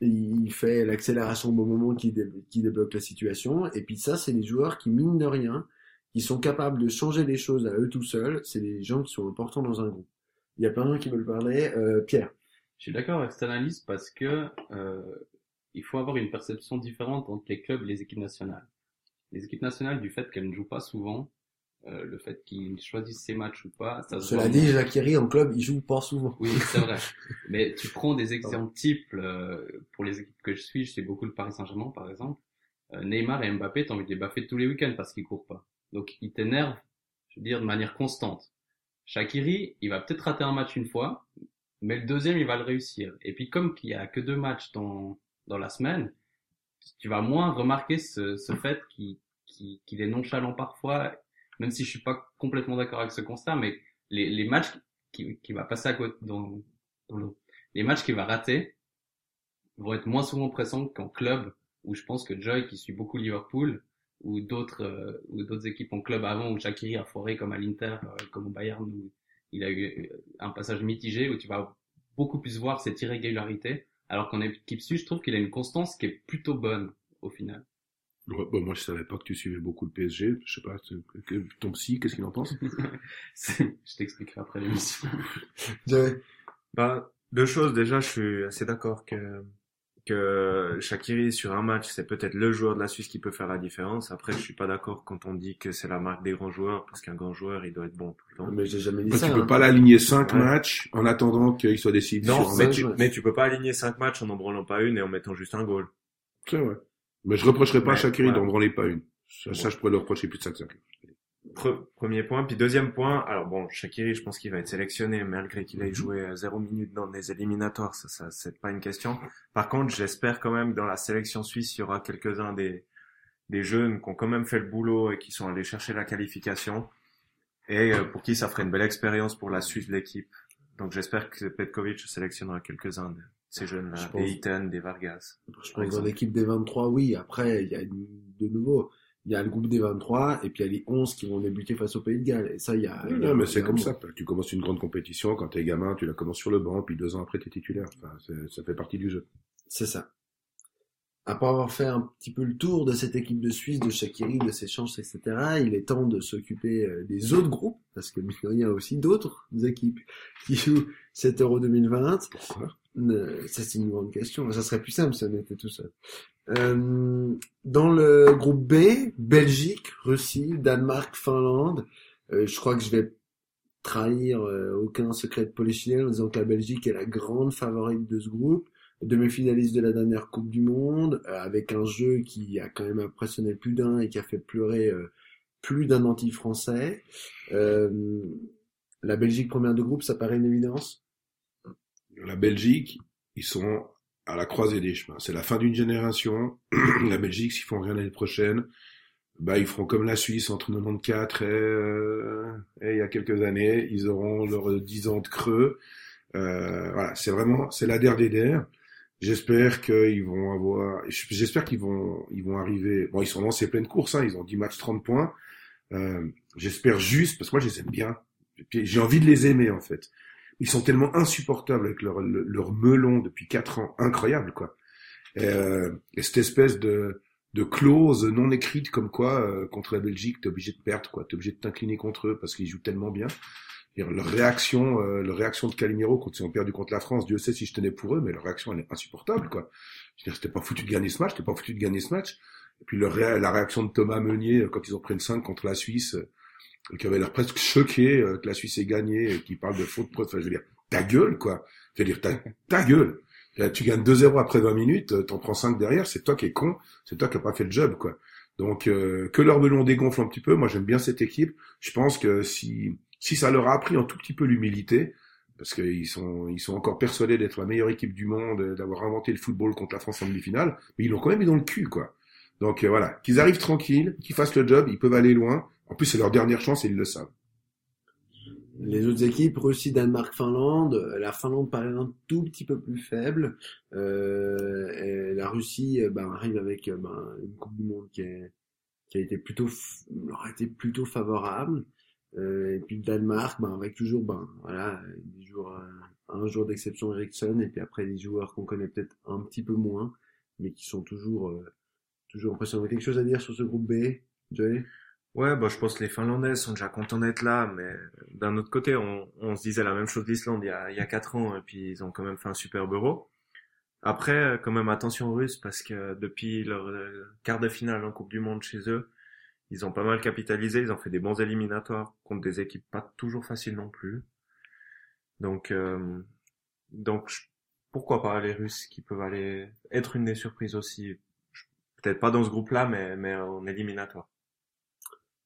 il fait l'accélération au bon moment qui, débloque la situation. Et puis ça, c'est des joueurs qui mine de rien, qui sont capables de changer les choses à eux tout seuls. C'est des gens qui sont importants dans un groupe. Il y a plein de gens qui veulent parler. Euh, Pierre. Je suis d'accord avec cette analyse parce que euh, il faut avoir une perception différente entre les clubs et les équipes nationales. Les équipes nationales, du fait qu'elles ne jouent pas souvent, euh, le fait qu'ils choisissent ses matchs ou pas, ça se Cela dit, Jacquerie en club, il joue pas souvent. Oui, c'est vrai. Mais tu prends des exemples types euh, pour les équipes que je suis, je suis beaucoup le Paris Saint-Germain par exemple. Euh, Neymar et Mbappé, t'as envie de les baffer tous les week-ends parce qu'ils courent pas. Donc ils t'énervent, je veux dire, de manière constante. Shakiri, il va peut-être rater un match une fois, mais le deuxième, il va le réussir. Et puis comme il y a que deux matchs dans, dans la semaine, tu vas moins remarquer ce, ce fait qu'il qu'il est nonchalant parfois, même si je suis pas complètement d'accord avec ce constat, mais les, les matchs qui, qui va passer à côté, dans, dans les matchs qu'il va rater vont être moins souvent pressants qu'en club, où je pense que Joy, qui suit beaucoup Liverpool, ou d'autres euh, ou d'autres équipes en club avant où Shakiri a foré comme à l'Inter, euh, comme au Bayern où il a eu euh, un passage mitigé où tu vas beaucoup plus voir cette irrégularité, alors qu'en équipe suisse, je trouve qu'il a une constance qui est plutôt bonne au final. Bon, moi, je savais pas que tu suivais beaucoup le PSG. Je sais pas, ton psy, qu'est-ce qu'il en pense? Je t'expliquerai après l'émission. bah, deux choses. Déjà, je suis assez d'accord que que Shakiri sur un match, c'est peut-être le joueur de la Suisse qui peut faire la différence. Après, je suis pas d'accord quand on dit que c'est la marque des grands joueurs, parce qu'un grand joueur, il doit être bon tout le temps. Mais j'ai jamais dit ça. Tu peux hein. pas l'aligner cinq matchs en attendant qu'il soit décidé. Non, mais, tu, mais tu peux pas aligner cinq matchs en en branlant pas une et en mettant juste un goal. C'est vrai. Mais je reprocherai pas à Shakiri d'en branler pas une. Ça, je pourrais le reprocher plus de 5 5 Premier point. Puis deuxième point, alors bon, Shakiri, je pense qu'il va être sélectionné, malgré qu'il ait mhm. joué zéro minute dans les éliminatoires, ça, ça c'est pas une question. Par contre, j'espère quand même que dans la sélection suisse, il y aura quelques-uns des, des jeunes qui ont quand même fait le boulot et qui sont allés chercher la qualification, et euh, pour qui ça ferait une belle expérience pour la suite de l'équipe. Donc j'espère que Petkovic sélectionnera quelques-uns ces jeunes-là, des Eaton, des Vargas. Je pense dans l'équipe des 23, oui. Après, il y a de nouveau il y a le groupe des 23 et puis il y a les 11 qui vont débuter face au Pays de Galles. Et ça, il y a. non, mais c'est comme ça. Tu commences une grande compétition quand t'es gamin, tu la commences sur le banc, puis deux ans après t'es titulaire. Enfin, ça fait partie du jeu. C'est ça. Après avoir fait un petit peu le tour de cette équipe de Suisse, de Shakiri, de ses chances, etc., il est temps de s'occuper euh, des autres groupes, parce que il y a aussi d'autres équipes qui jouent cet Euro 2020. Pourquoi ça c'est une grande question. Ça serait plus simple si on était tout seul. Euh, dans le groupe B, Belgique, Russie, Danemark, Finlande. Euh, je crois que je vais trahir euh, aucun secret de polichinelle en disant que la Belgique est la grande favorite de ce groupe. Demi-finaliste de la dernière Coupe du Monde, avec un jeu qui a quand même impressionné plus d'un et qui a fait pleurer plus d'un anti-français. la Belgique première de groupe, ça paraît une évidence? La Belgique, ils sont à la croisée des chemins. C'est la fin d'une génération. la Belgique, s'ils font rien l'année prochaine, bah ils feront comme la Suisse entre 94 et, euh, et il y a quelques années, ils auront leurs 10 ans de creux. Euh, voilà, c'est vraiment c'est la der des der. J'espère qu'ils vont avoir, j'espère qu'ils vont, ils vont arriver. Bon, ils sont lancés pleine course, hein, ils ont 10 matchs, 30 points. Euh, j'espère juste, parce que moi je les aime bien. J'ai envie de les aimer en fait ils sont tellement insupportables avec leur, leur melon depuis quatre ans, incroyable quoi. Et, euh, et cette espèce de, de clause non écrite comme quoi euh, contre la Belgique t'es obligé de perdre quoi, t'es obligé de t'incliner contre eux parce qu'ils jouent tellement bien. leur réaction, euh, leur réaction de Calimero quand ils ont perdu contre la France, Dieu sait si je tenais pour eux, mais leur réaction elle est insupportable quoi. Je c'était pas foutu de gagner ce match, c'était pas foutu de gagner ce match. Et puis leur la réaction de Thomas Meunier euh, quand ils ont pris une 5 contre la Suisse, qui avait l'air presque choqué euh, que la Suisse ait gagné et qui parle de faute preuve. Enfin, je veux dire, ta gueule, quoi. Je veux dire, ta, ta gueule. Tu gagnes 2-0 après 20 minutes, euh, t'en prends 5 derrière, c'est toi qui es con, c'est toi qui n'as pas fait le job, quoi. Donc, euh, que leur melon dégonfle un petit peu. Moi, j'aime bien cette équipe. Je pense que si, si ça leur a appris un tout petit peu l'humilité, parce qu'ils sont, ils sont encore persuadés d'être la meilleure équipe du monde, d'avoir inventé le football contre la France en demi-finale, mais ils l'ont quand même mis dans le cul, quoi. Donc voilà, qu'ils arrivent tranquilles, qu'ils fassent le job, ils peuvent aller loin. En plus, c'est leur dernière chance et ils le savent. Les autres équipes, Russie, Danemark, Finlande. La Finlande paraît un tout petit peu plus faible. Euh, et la Russie euh, ben, arrive avec euh, ben, une Coupe du Monde qui, est, qui a été plutôt, leur a été plutôt favorable. Euh, et puis le Danemark, ben, avec toujours ben, voilà, joueurs, un jour d'exception Ericsson, et puis après des joueurs qu'on connaît peut-être un petit peu moins, mais qui sont toujours, toujours impressionnants. Quelque chose à dire sur ce groupe B, Joey? Ouais, bah, je pense que les Finlandais sont déjà contents d'être là, mais d'un autre côté, on, se disait la même chose d'Islande il y a, il ans, et puis ils ont quand même fait un superbe euro. Après, quand même attention aux Russes, parce que depuis leur euh, quart de finale en Coupe du Monde chez eux, ils ont pas mal capitalisé, ils ont fait des bons éliminatoires contre des équipes pas toujours faciles non plus. Donc, euh, donc pourquoi pas les Russes qui peuvent aller être une des surprises aussi. Peut-être pas dans ce groupe-là, mais, mais en éliminatoire.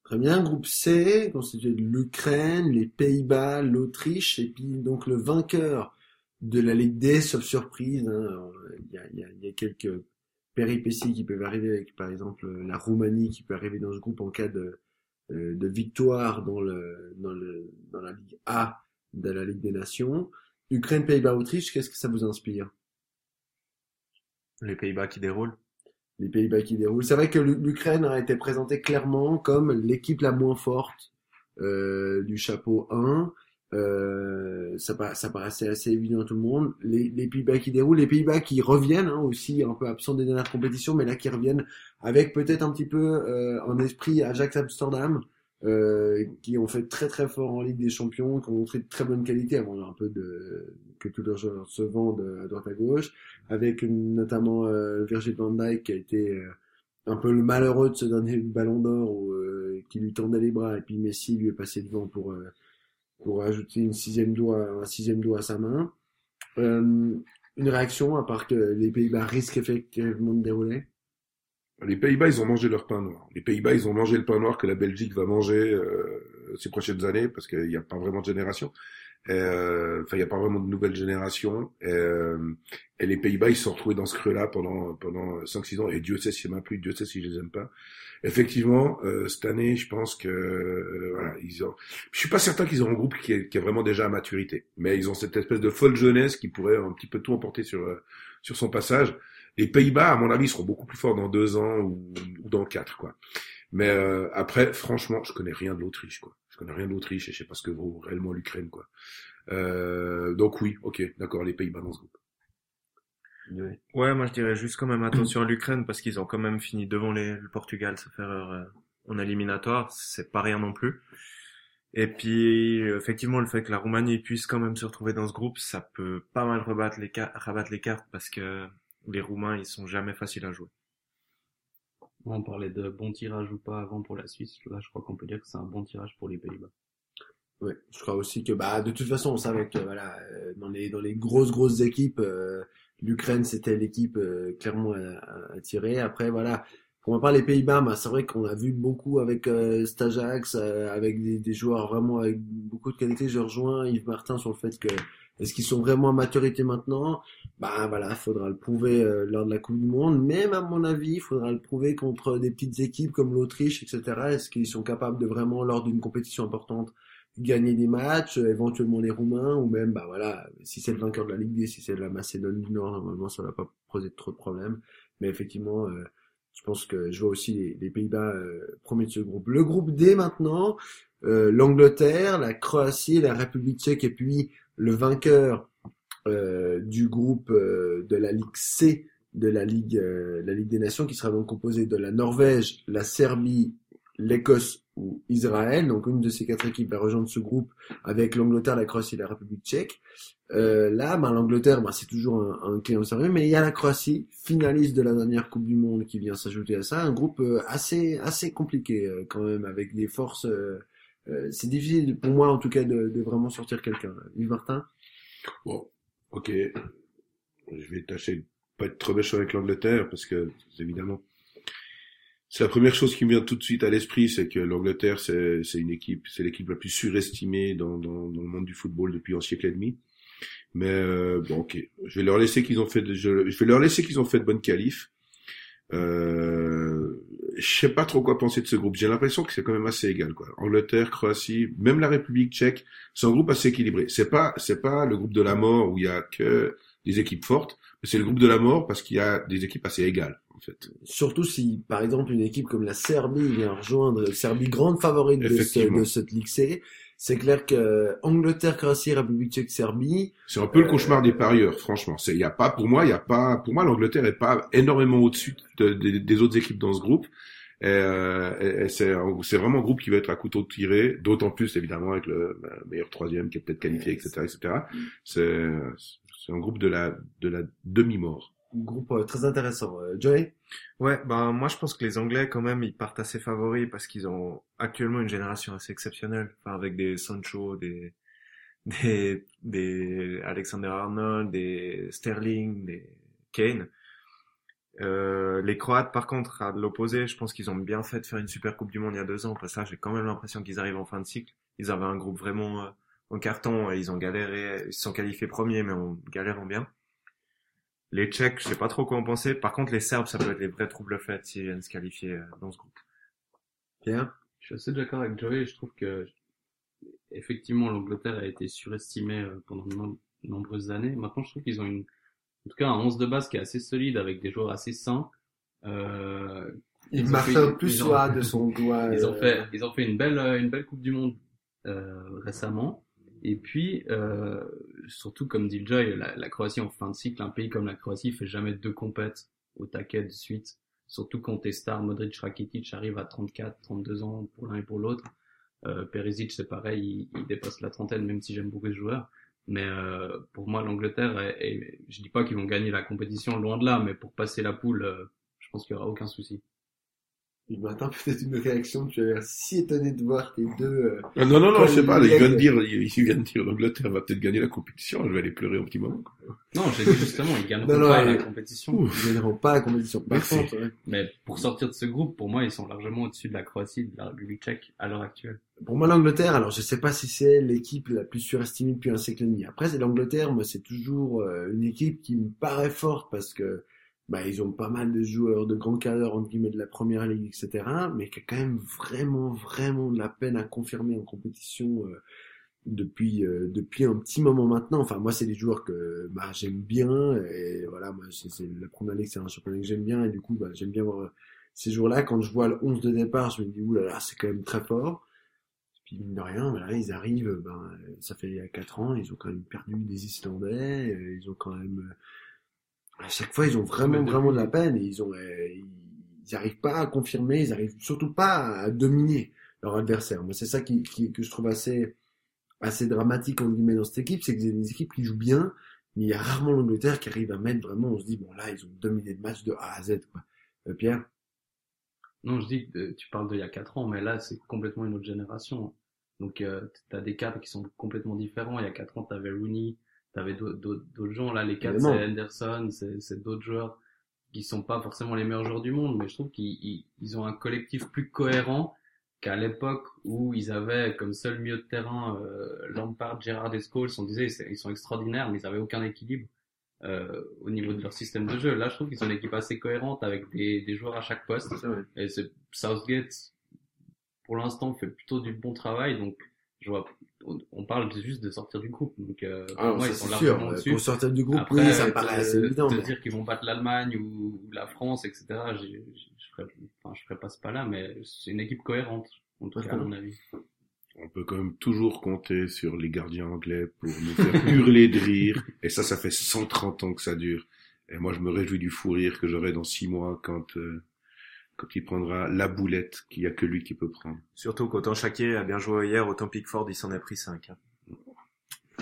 Très bien, groupe C, constitué de l'Ukraine, les Pays-Bas, l'Autriche, et puis donc le vainqueur de la Ligue D, sauf surprise. Hein, il, y a, y, a, y, a, quelques péripéties qui peuvent arriver avec, par exemple, la Roumanie qui peut arriver dans ce groupe en cas de, euh, de victoire dans, le, dans, le, dans la Ligue A de la Ligue des Nations. Ukraine, Pays-Bas, Autriche, qu'est-ce que ça vous inspire? Les Pays-Bas qui déroulent les Pays-Bas qui déroulent. C'est vrai que l'Ukraine a été présentée clairement comme l'équipe la moins forte euh, du chapeau 1. Euh, ça, paraissait assez évident à tout le monde. Les, Pays-Bas qui déroulent, les Pays-Bas qui reviennent hein, aussi un peu absents des dernières compétitions, mais là qui reviennent avec peut-être un petit peu euh, un esprit Ajax Amsterdam, euh, qui ont fait très très fort en Ligue des Champions, qui ont montré de très bonne qualité avant un peu de que tous leurs joueurs se vendent à droite à gauche, avec notamment euh, Virgil van Dijk qui a été euh, un peu le malheureux de ce dernier Ballon d'Or euh, qui lui tendait les bras et puis Messi lui est passé devant pour euh, pour ajouter une sixième doigt un sixième doigt à sa main. une réaction à part que les Pays-Bas risquent effectivement de dérouler? Les Pays-Bas, ils ont mangé leur pain noir. Les Pays-Bas, ils ont mangé le pain noir que la Belgique va manger euh, ces prochaines années parce qu'il n'y a pas vraiment de génération. Euh, enfin, il n'y a pas vraiment de nouvelle génération. Euh, et les Pays-Bas, ils se sont retrouvés dans ce creux-là pendant pendant 5-6 ans. Et Dieu sait si m'a plu, Dieu sait si je les aime pas. Effectivement, euh, cette année, je pense que euh, voilà, ils ont. Je suis pas certain qu'ils ont un groupe qui est, qui est vraiment déjà à maturité, mais ils ont cette espèce de folle jeunesse qui pourrait un petit peu tout emporter sur sur son passage. Les Pays-Bas, à mon avis, seront beaucoup plus forts dans deux ans ou, ou dans quatre, quoi. Mais euh, après, franchement, je connais rien de l'Autriche, quoi. Je connais rien de l'Autriche et je sais pas ce que vaut réellement l'Ukraine, quoi. Euh, donc oui, ok, d'accord, les Pays-Bas dans ce groupe. Ouais. moi je dirais juste quand même attention à l'Ukraine parce qu'ils ont quand même fini devant les, le Portugal, ça fait euh, en éliminatoire, c'est pas rien non plus. Et puis effectivement le fait que la Roumanie puisse quand même se retrouver dans ce groupe, ça peut pas mal rebattre les, rabattre les cartes parce que les Roumains, ils sont jamais faciles à jouer. On parlait de bon tirage ou pas avant pour la Suisse. Là, je crois qu'on peut dire que c'est un bon tirage pour les Pays-Bas. Oui, je crois aussi que bah de toute façon on savait que voilà euh, dans les dans les grosses grosses équipes euh, l'Ukraine c'était l'équipe euh, clairement à, à, tirer après voilà pour ma part les Pays-Bas bah, c'est vrai qu'on a vu beaucoup avec Stajax avec des, des, joueurs vraiment avec beaucoup de qualité je rejoins Yves Martin sur le fait que est-ce qu'ils sont vraiment à maturité maintenant? Bah voilà, il faudra le prouver euh, lors de la Coupe du Monde. Même à mon avis, faudra le prouver contre des petites équipes comme l'Autriche, etc. Est-ce qu'ils sont capables de vraiment, lors d'une compétition importante, gagner des matchs, euh, éventuellement les Roumains, ou même, bah voilà, si c'est le vainqueur de la Ligue D, si c'est la Macédoine du Nord, normalement ça va pas poser trop de problèmes. Mais effectivement, euh, je pense que je vois aussi les, les Pays-Bas euh, premiers de ce groupe. Le groupe D maintenant, l'Angleterre, la Croatie, la République tchèque et puis le vainqueur euh, du groupe euh, de la Ligue C de la Ligue, euh, la Ligue des Nations, qui sera donc composé de la Norvège, la Serbie, l'Écosse ou Israël. Donc une de ces quatre équipes va rejoindre ce groupe avec l'Angleterre, la Croatie et la République tchèque. Là, ben, l'Angleterre, ben, c'est toujours un, un client sérieux, mais il y a la Croatie, finaliste de la dernière Coupe du Monde, qui vient s'ajouter à ça. Un groupe assez assez compliqué quand même, avec des forces euh, c'est difficile pour moi en tout cas de, de vraiment sortir quelqu'un. Yves Martin Bon, ok. Je vais tâcher de pas être trop méchant avec l'Angleterre parce que évidemment c'est la première chose qui me vient tout de suite à l'esprit, c'est que l'Angleterre c'est une équipe, c'est l'équipe la plus surestimée dans, dans, dans, le monde du football depuis un siècle et demi. Mais euh, bon, ok, je vais leur laisser qu'ils ont fait, de, je, je, vais leur laisser qu'ils ont fait de bonnes qualifs. Euh, je sais pas trop quoi penser de ce groupe. J'ai l'impression que c'est quand même assez égal, quoi. Angleterre, Croatie, même la République tchèque, c'est un groupe assez équilibré. C'est pas, c'est pas le groupe de la mort où il y a que des équipes fortes, mais c'est le groupe de la mort parce qu'il y a des équipes assez égales, en fait. Surtout si, par exemple, une équipe comme la Serbie vient rejoindre, Serbie grande favorite de, ce, de cette Ligue C, c'est clair que Angleterre, Croatie, République tchèque, Serbie, C'est un peu le Euh, cauchemar des parieurs, franchement. C'est, y a pas, pour moi, il y a pas, pour moi, l'Angleterre est pas énormément au-dessus de- de- des autres équipes dans ce groupe. Et, euh, et- et c'est, c'est vraiment un groupe qui va être à couteau tiré, d'autant plus évidemment avec le meilleur troisième qui est peut-être qualifié, etc., etc. C'est, c'est un groupe de la, de la demi-mort. Groupe euh, très intéressant. Euh, Joey Ouais, ben moi je pense que les Anglais quand même ils partent assez favoris parce qu'ils ont actuellement une génération assez exceptionnelle, avec des Sancho, des des des Alexander Arnold, des Sterling, des Kane. Euh, les Croates par contre à l'opposé, je pense qu'ils ont bien fait de faire une super Coupe du Monde il y a deux ans. Parce là j'ai quand même l'impression qu'ils arrivent en fin de cycle. Ils avaient un groupe vraiment euh, en carton et ils ont galéré, ils se sont qualifiés premiers mais en galérant bien. Les Tchèques, je sais pas trop quoi en penser. Par contre, les Serbes, ça peut être les vrais troubles faits s'ils viennent se qualifier euh, dans ce groupe. Pierre? Je suis assez d'accord avec Joey. Je trouve que effectivement l'Angleterre a été surestimée euh, pendant de nom- nombreuses années. Maintenant, je trouve qu'ils ont une, en tout cas, un 11 de base qui est assez solide avec des joueurs assez sains. Euh, Ils ont Martin fait- plus ont- soit de son doigt. ils ont fait, ils ont fait une belle, euh, une belle Coupe du Monde euh, récemment. Et puis, euh, surtout comme dit Joy, la, la Croatie en fin de cycle, un pays comme la Croatie fait jamais deux compètes au taquet de suite. Surtout quand tes stars, Modric, Rakitic arrivent à 34, 32 ans pour l'un et pour l'autre. Euh, Perisic, c'est pareil, il, il dépasse la trentaine, même si j'aime beaucoup ce joueur. Mais euh, pour moi, l'Angleterre, est- je dis pas qu'ils vont gagner la compétition, loin de là, mais pour passer la poule, euh, je pense qu'il y aura aucun souci. Il m'attend peut-être une réaction. Tu as l'air si étonné de voir tes deux. euh, Ah, non, non, non, je sais pas. il vient de dire, il, il vient de dire, l'Angleterre va peut-être gagner la compétition. Je vais aller pleurer un petit moment. Non, j'ai dit justement, ils gagneront Non, pas la compétition. Ils ne gagneront pas la compétition. Par Merci. contre, ouais. Mais pour sortir de ce groupe, pour moi, ils sont largement au-dessus de la Croatie de la République tchèque à l'heure actuelle. Pour moi, l'Angleterre, alors je sais pas si c'est l'équipe la plus surestimée depuis un siècle et demi. Après, c'est l'Angleterre, moi, c'est toujours euh, une équipe qui me paraît forte parce que bah, ils ont pas mal de joueurs de grande carrière, entre guillemets, de la première ligue, etc. Mais qui a quand même vraiment, vraiment de la peine à confirmer en compétition euh, depuis euh, depuis un petit moment maintenant. Enfin, moi, c'est des joueurs que bah, j'aime bien. Et voilà, moi, c'est la première ligue, c'est un championnat que j'aime bien. Et du coup, bah, j'aime bien voir ces jours-là. Quand je vois le 11 de départ, je me dis, oulala, c'est quand même très fort. Puis mine de rien, ben là, ils arrivent, ben, ça fait il y a 4 ans, ils ont quand même perdu des Islandais, euh, ils ont quand même... À chaque fois, ils ont vraiment, vraiment de la peine, et ils ont... euh, Ils arrivent pas à confirmer, ils arrivent surtout pas à dominer leur adversaire. Moi, c'est ça qui, qui- que je trouve assez, assez dramatique, en guillemets, dans cette équipe, c'est que c'est des équipes qui jouent bien, mais il y a rarement l'Angleterre qui arrive à mettre vraiment, on se dit, bon là, ils ont dominé le match de A à Z, quoi. Euh, Pierre? Non, je dis que euh, tu parles d'il y a 4 ans, mais là, c'est complètement une autre génération. Donc, euh, tu as des cadres qui sont complètement différents. Il y a 4 ans, tu avais Rooney, tu avais d'autres gens. Là, les cadres, c'est. Henderson, c'est d'autres joueurs qui sont pas forcément les meilleurs joueurs du monde, mais je trouve qu'ils ils- ont un collectif plus cohérent qu'à l'époque où ils avaient comme seul milieu de terrain euh, Lampard, Gerrard et Scholes. On disait ils sont extraordinaires, mais ils avaient aucun équilibre euh, au niveau de leur système de jeu. Là, je trouve qu'ils ont une équipe assez cohérente avec des, des joueurs à chaque poste. Et Southgate, pour l'instant, fait plutôt du bon travail. Donc, je vois, on, on parle juste de sortir du groupe. Donc, euh, pour Alors, moi, ils sont c'est sûr, largement au-dessus. pour sortir du groupe, Après, oui, ça me paraît assez évident. te mais- dire qu'ils vont battre l'Allemagne ou, ou la France, etc. Je ferais, enfin, je ferais pas ce pas-là, mais c'est une équipe cohérente, en tout cas, à mon avis. On peut quand même toujours compter sur les gardiens anglais pour nous faire hurler de rire. Et ça, ça fait 130 ans que ça dure. Et moi, je me réjouis du fou rire que j'aurai dans six mois quand, euh, quand il prendra la boulette qu'il y a que lui qui peut prendre. Surtout qu'autant Chaquier a bien joué hier, autant Pickford il s'en a pris 5.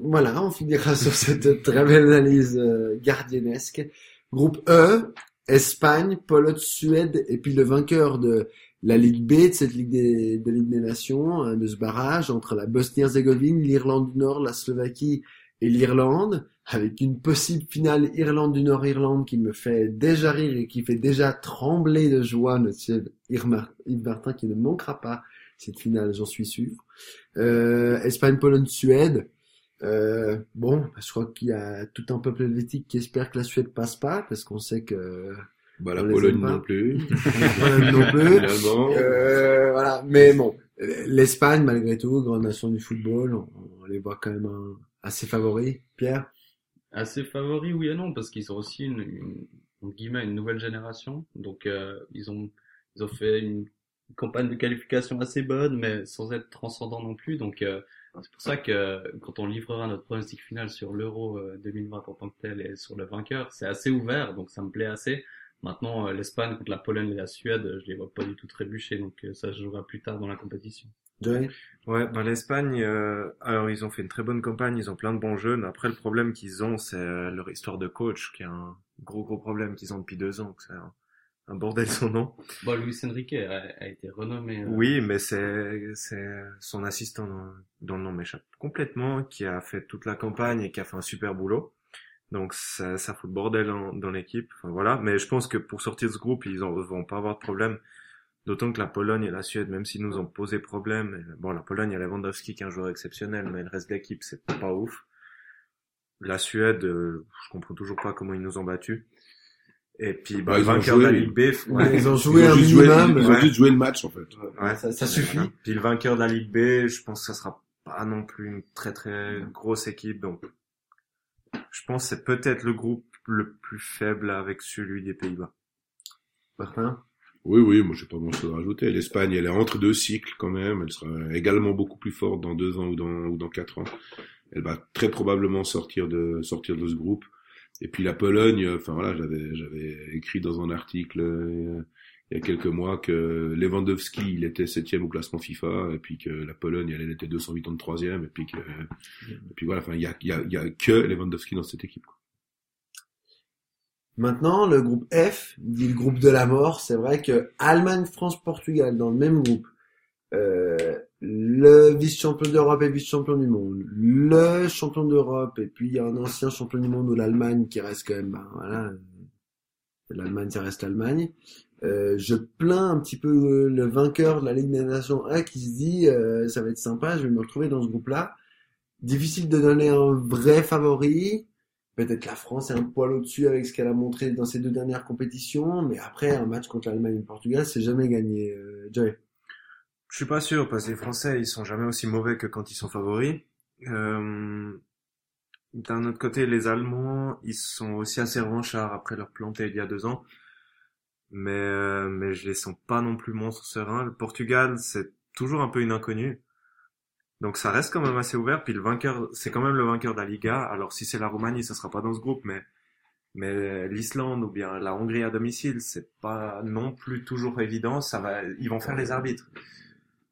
Voilà, on finira sur cette très belle analyse euh, gardiennesque. Groupe E, Espagne, Pologne, Suède, et puis le vainqueur de la Ligue B, de cette Ligue des, de Ligue des Nations, hein, de ce barrage entre la Bosnie-Herzégovine, l'Irlande du Nord, la Slovaquie et l'Irlande, avec une possible finale Irlande du Nord-Irlande qui me fait déjà rire et qui fait déjà trembler de joie notre chef Yves Mar- Yves Martin qui ne manquera pas cette finale, j'en suis sûr. Euh, Espagne, Pologne, Suède. Euh, bon, je crois qu'il y a tout un peuple helvétique qui espère que la Suède passe pas, parce qu'on sait que Bah, la Pologne non plus. Pologne non plus. Euh, voilà, mais bon, l'Espagne malgré tout, grande nation du football, on, on les voit quand même un- assez favoris. Pierre, Assez favoris, oui et non, parce qu'ils ont aussi une, une, en guillemets, une nouvelle génération. Donc, euh, ils ont, ils ont fait une campagne de qualification assez bonne, mais sans être transcendant non plus. Donc, euh, c'est pour ça que quand on livrera notre pronostic final sur l'Euro euh, 2020 en tant que tel et sur le vainqueur, c'est assez ouvert, donc ça me plaît assez. Maintenant, euh, l'Espagne contre la Pologne et la Suède, je les vois pas du tout trébucher, donc euh, ça se jouera plus tard dans la compétition. Joey, Ouais, ben l'Espagne, euh, alors ils ont fait une très bonne campagne, ils ont plein de bons jeunes. Après, le problème qu'ils ont, c'est euh, leur histoire de coach, qui est un gros gros problème qu'ils ont depuis deux ans. que C'est un, un bordel son nom. Bon, Luis Enrique a, a été renommé. euh, Oui, mais c'est c'est son assistant dont le nom m'échappe complètement, qui a fait toute la campagne et qui a fait un super boulot. Donc ça, ça fout le bordel en- dans l'équipe. Enfin, voilà. Mais je pense que pour sortir de ce groupe, ils en, vont pas avoir de problème. D'autant que la Pologne et la Suède, même s'ils nous ont posé problème, bon, la Pologne, il y a Lewandowski qui est un joueur exceptionnel, mais le reste de l'équipe, c'est pas ouf. La Suède, euh, je comprends toujours pas comment ils nous ont battus. Et puis, bah, Bah, vainqueur de la. Ligue B, ouais, ils ont Ils joué ont un joué, minimum. ils ont ouais. juste joué le match, en fait. Ouais, ça, ça suffit. Voilà. Puis le vainqueur de la Ligue B, je pense que ça sera pas non plus une très très grosse équipe, donc je pense que c'est peut-être le groupe le plus faible avec celui des Pays-Bas. Martin, Oui, oui, moi j'ai pas grand chose à rajouter. L'Espagne, elle est entre deux cycles quand même. Elle sera également beaucoup plus forte dans deux ans ou dans, ou dans quatre ans. Elle va très probablement sortir de, sortir de ce groupe. Et puis la Pologne, euh, enfin voilà, j'avais, j'avais écrit dans un article euh, il y a quelques mois que Lewandowski, il était septième au classement FIFA, et puis que la Pologne, elle, elle était 283e, et puis que, et puis voilà, enfin, il y a, y a, y a que Lewandowski dans cette équipe. quoi. Maintenant, le groupe F, dit le groupe de la mort, c'est vrai que Allemagne, France, Portugal dans le même groupe, euh, le vice-champion d'Europe et vice-champion du monde, le champion d'Europe et puis il y a un ancien champion du monde ou l'Allemagne qui reste quand même, ben, voilà, euh, l'Allemagne ça reste l'Allemagne. Euh, je plains un petit peu le vainqueur de la Ligue des Nations 1 qui se dit euh, ça va être sympa, je vais me retrouver dans ce groupe-là. Difficile de donner un vrai favori. Peut-être la France est un poil au-dessus avec ce qu'elle a montré dans ses deux dernières compétitions, mais après un match contre l'Allemagne et le Portugal, c'est jamais gagné. Euh, Joey. Je suis pas sûr parce que les Français ils sont jamais aussi mauvais que quand ils sont favoris. Euh, D'un autre côté, les Allemands ils sont aussi assez revanchards après leur planté il y a deux ans, mais euh, mais je les sens pas non plus monstres sereins. Le Portugal c'est toujours un peu une inconnue, donc ça reste quand même assez ouvert. Puis le vainqueur c'est quand même le vainqueur de la Liga. Alors si c'est la Roumanie, ça sera pas dans ce groupe, mais mais l'Islande ou bien la Hongrie à domicile, c'est pas non plus toujours évident. Ça va, ils vont faire les arbitres.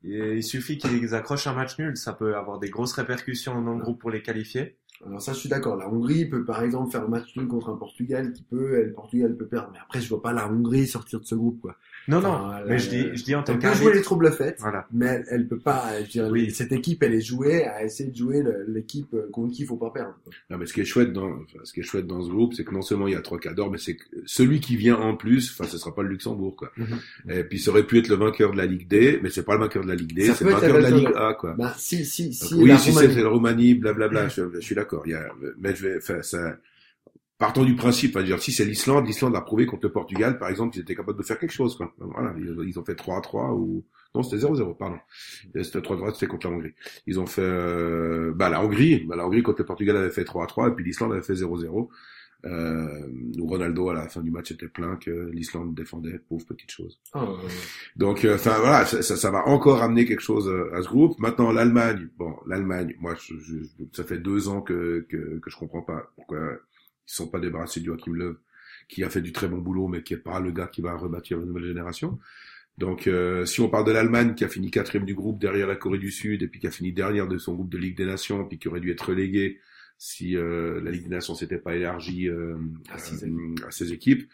Et il suffit qu'ils accrochent un match nul, ça peut avoir des grosses répercussions dans le groupe pour les qualifier. Alors ça, je suis d'accord. La Hongrie peut par exemple faire un match nul contre un Portugal qui peut, et le Portugal peut perdre. Mais après, je vois pas la Hongrie sortir de ce groupe, quoi. Non, Enfin, non, mais je dis, je dis en tant Elle peut jouer les qu'arbitre. troubles faites, Voilà. mais elle, elle peut pas. Je dire, Oui. cette équipe, elle est jouée à essayer de jouer l'équipe euh, contre qui il faut pas perdre. quoi. Non, mais ce qui est chouette dans, enfin, ce qui est chouette dans ce groupe, c'est que non seulement il y a trois cadors, mais c'est que celui qui vient en plus, enfin, ce sera pas le Luxembourg, quoi. Mhm. Et puis, ça aurait pu être le vainqueur de la Ligue D, mais c'est pas le vainqueur de la Ligue D, Ça c'est peut le être vainqueur de la Ligue A, quoi. Bah, si, si, Donc, si. oui, la si c'est la Roumanie, blablabla, je, je suis d'accord. Il y a, mais je vais, enfin, ça, partons du principe, dire, si c'est l'Islande, l'Islande a prouvé contre le Portugal, par exemple, qu'ils étaient capables de faire quelque chose, quoi. Voilà, ils, ont fait 3 à 3 ou, non, c'était 0-0, pardon. C'était 3 à 3, c'était contre la Hongrie. Ils ont fait, euh, bah, la Hongrie, bah, la Hongrie contre le Portugal avait fait 3 à 3, et puis l'Islande avait fait 0-0. Euh, où Ronaldo, à la fin du match, était plein que l'Islande défendait, pauvre petite chose. Oh, Donc, euh, enfin voilà, ça, ça, ça va encore amener quelque chose euh, à ce groupe. Maintenant, l'Allemagne, bon, l'Allemagne, moi, je, je- ça fait deux ans que, que que je comprends pas pourquoi ils sont pas débarrassés du Joachim Löw, qui a fait du très bon boulot, mais qui est pas le gars qui va rebâtir la nouvelle génération. Donc, euh, si on parle de l'Allemagne, qui a fini quatrième du groupe derrière la Corée du Sud, et puis qui a fini dernière de son groupe de Ligue des Nations, puis qui aurait dû être relégué si euh, la Ligue des Nations s'était pas élargie euh, À euh, à ses équipes.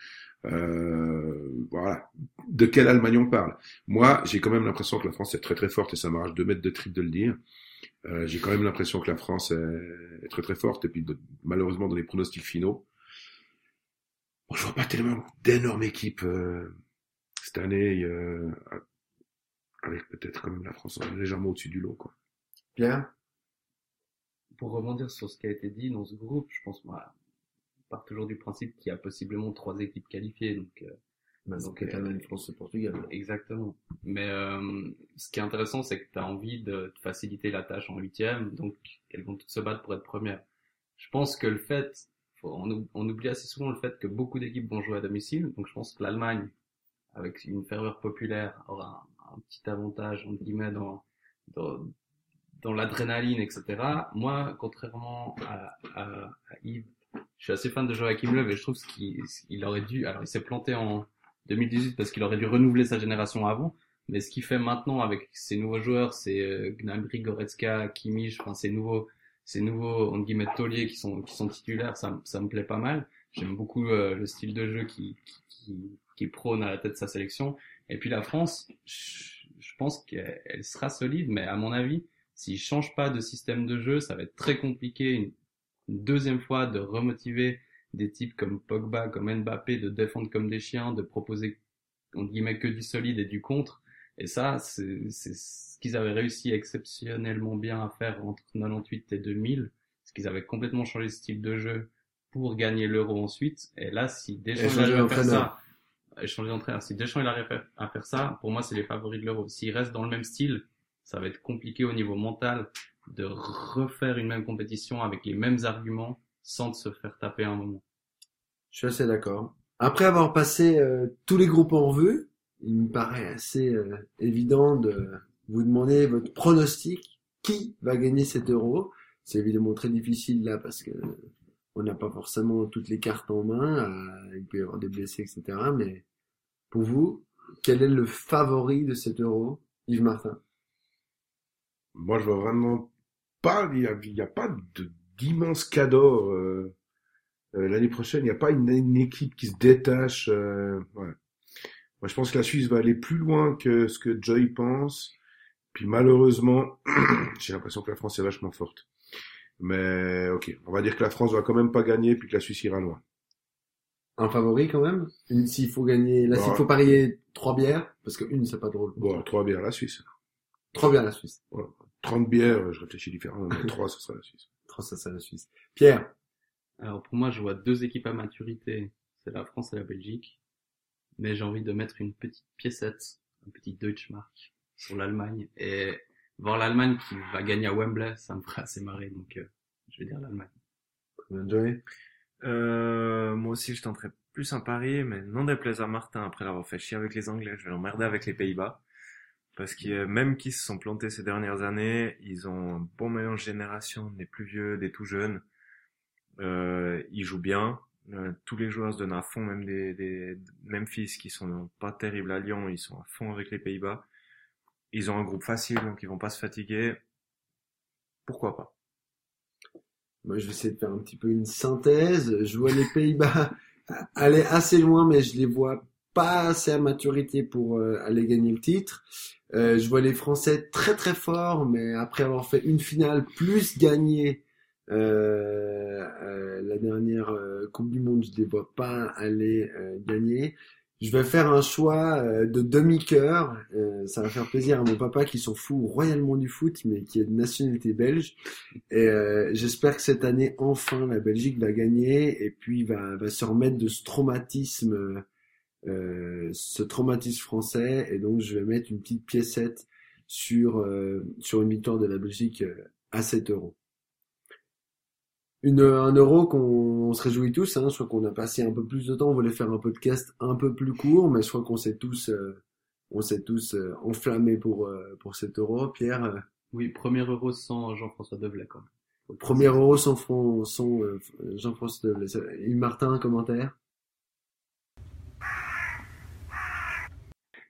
Euh, voilà. De quelle Allemagne on parle? Moi, j'ai quand même l'impression que la France est très très forte, et ça m'arrache deux mètres de trip de le dire. Euh, j'ai quand même l'impression que la France est, est très très forte, et puis de- malheureusement dans les pronostics finaux, bon, je vois pas tellement d'énormes équipes euh, cette année, euh, avec peut-être quand même la France légèrement au-dessus du lot. Quoi. Pierre? Pour rebondir sur ce qui a été dit dans ce groupe, je pense, voilà, part toujours du principe qu'il y a possiblement trois équipes qualifiées. Donc, euh, Bah, Donc, donc, euh, Allemagne, France et Portugal. exactement. Mais euh, ce qui est intéressant, c'est que tu as envie de te faciliter la tâche en huitième, donc elles vont toutes se battre pour être premières. Je pense que le fait, faut- on, on oublie assez souvent le fait que beaucoup d'équipes vont jouer à domicile, donc je pense que l'Allemagne, avec une ferveur populaire, aura un, un petit avantage, entre guillemets, dans, dans, dans l'adrénaline, etc. Moi, contrairement à, à, à Yves, je suis assez fan de Joachim Löw et je trouve qu'il il aurait dû, alors il s'est planté en 2018 parce qu'il aurait dû renouveler sa génération avant, mais ce qu'il fait maintenant avec ses nouveaux joueurs, c'est euh, Gnabry, Goretzka, Kimmich, enfin ces nouveaux, ces nouveaux entre guillemets tauliers qui sont qui sont titulaires, ça, ça me plaît pas mal. J'aime beaucoup euh, le style de jeu qui, qui, qui, prône à la tête de sa sélection. Et puis la France, je, pense qu'elle elle sera solide, mais à mon avis, s'ils changent pas de système de jeu, ça va être très compliqué une, une deuxième fois de remotiver des types comme Pogba, comme Mbappé, de défendre comme des chiens, de proposer entre guillemets que du solide et du contre. Et ça, c'est ce qu'ils avaient réussi exceptionnellement bien à faire entre 98 et 2000, parce qu'ils avaient complètement changé de style de jeu pour gagner l'euro ensuite. Et là, si Deschamps il arrive à faire ça, changer d'entraîneur, si Deschamps il arrive à faire- à faire ça, pour moi, c'est les favoris de l'euro. S'ils restent dans le même style, ça va être compliqué au niveau mental de refaire une même compétition avec les mêmes arguments sans se faire taper un moment. Je suis assez d'accord. Après avoir passé euh, tous les groupes en revue, il me paraît assez euh, évident de vous demander votre pronostic. Qui va gagner cet euro? C'est évidemment très difficile là parce que on n'a pas forcément toutes les cartes en main. euh, il peut y avoir des blessés, etc. Mais pour vous, quel est le favori de cet euro? Yves Martin. Moi, je vois vraiment pas, il y a, pas d'immense cadeau, euh, euh, l'année prochaine. Il n'y a pas une, une équipe qui se détache, euh, ouais. Moi, je pense que la Suisse va aller plus loin que ce que Joy pense. Puis malheureusement, j'ai l'impression que la France est vachement forte. Mais ok, on va dire que la France va quand même pas gagner, puis que la Suisse ira loin. Un favori quand même? S'il faut gagner, là s'il Ouais. faut parier trois bières, parce que une c'est pas drôle. Bon, trois bières la Suisse. Trois bières la Suisse. 30 bières, je réfléchis différemment, mais trois, ce sera la Suisse. Trois ça c'est la Suisse. Pierre. Alors pour moi, je vois deux équipes à maturité, c'est la France et la Belgique. Mais j'ai envie de mettre une petite piécette, un petit Deutschmark sur l'Allemagne et voir l'Allemagne qui va gagner à Wembley, ça me ferait assez marrer. Donc euh, je vais dire l'Allemagne. Euh, moi aussi, je tenterais plus un pari, mais non déplaise à Martin, après l'avoir fait chier avec les Anglais, je vais l'emmerder avec les Pays-Bas. Parce que euh, même qu'ils se sont plantés ces dernières années, ils ont un bon mélange de génération, des plus vieux, des tout jeunes. Euh, ils jouent bien. Euh, tous les joueurs se donnent à fond, même des, des Memphis qui sont pas terribles à Lyon, ils sont à fond avec les Pays-Bas. Ils ont un groupe facile, donc ils vont pas se fatiguer. Pourquoi pas? Moi, je vais essayer de faire un petit peu une synthèse. Je vois les Pays-Bas aller assez loin, mais je les vois pas assez à maturité pour euh, aller gagner le titre. Euh, je vois les Français très très forts, mais après avoir fait une finale plus gagné euh, euh, la dernière euh, Coupe du Monde, je les vois pas aller gagner. Je vais faire un choix de demi-cœur. Ça va faire plaisir à mon papa qui s'en fout royalement du foot, mais qui est de nationalité belge. Et j'espère que cette année, enfin, la Belgique va gagner et puis va, va se remettre de ce traumatisme, euh, ce traumatisme français. Et donc, je vais mettre une petite piécette sur euh, sur une victoire de la Belgique euh, à 7 euros. Une, un euro qu'on on se réjouit tous. Hein, je crois qu'on a passé un peu plus de temps. On voulait faire un podcast un peu plus court, mais je crois qu'on s'est tous euh, on s'est tous euh, enflammés pour euh, pour cet euro. Pierre. Oui, premier euro sans Jean-François Develay quand même. Premier euro sans, sans euh, Jean-François. Yves Martin, un commentaire?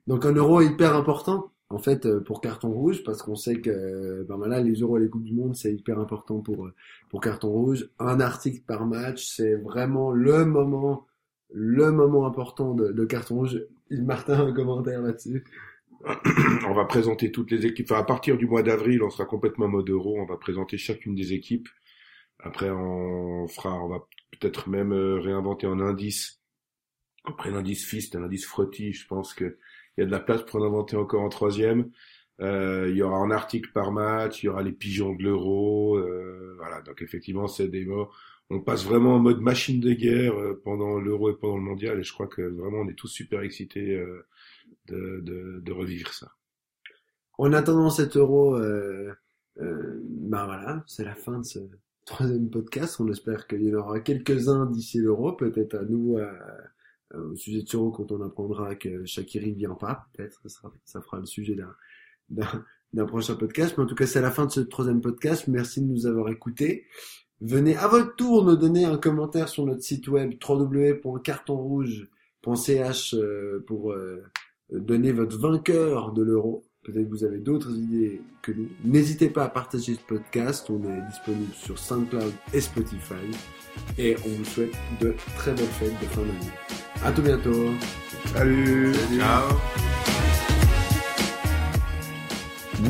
Donc un euro hyper important, en fait, euh, pour carton rouge, parce qu'on sait que ben voilà, les euros et les Coupes du Monde, c'est hyper important pour, euh, pour carton rouge. Un article par match, c'est vraiment le moment, le moment important de, carton rouge. Martin, un commentaire là-dessus? On va présenter toutes les équipes. Enfin, à partir du mois d'avril, on sera complètement en mode euro. On va présenter chacune des équipes. Après, on fera, on va peut-être même euh, réinventer un indice. Après l'indice Fist, un indice Frotty, je pense que il y a de la place pour en inventer encore en troisième. Euh, il y aura un article par match, il y aura les pigeons de l'euro. euh, voilà, donc effectivement, c'est des mots. on passe vraiment en mode machine de guerre euh, pendant l'Euro et pendant le Mondial, et je crois que vraiment on est tous super excités de, de, revivre ça. En attendant cet Euro, bah voilà, c'est la fin de ce troisième podcast. On espère qu'il y en aura quelques-uns d'ici l'Euro, peut-être à nous à, au sujet de ce Euro quand on apprendra que Shakiri vient pas, peut-être ça, ça fera le sujet d'un prochain podcast. Mais en tout cas, c'est la fin de ce troisième podcast. Merci de nous avoir écoutés. Venez à votre tour nous donner un commentaire sur notre site web www.cartonrouge.ch euh, pour euh, donner votre vainqueur de l'euro. Peut-être que vous avez d'autres idées que nous. N'hésitez pas à partager ce podcast. On est disponible sur SoundCloud et Spotify. Et on vous souhaite de très bonnes fêtes de fin d'année. À tout bientôt. Salut. Ciao.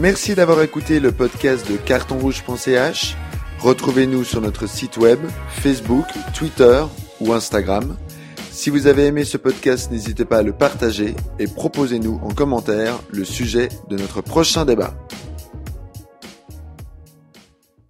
Merci d'avoir écouté le podcast de cartonrouge.ch. Retrouvez-nous sur notre site web, Facebook, Twitter ou Instagram. Si vous avez aimé ce podcast, n'hésitez pas à le partager et proposez-nous en commentaire le sujet de notre prochain débat.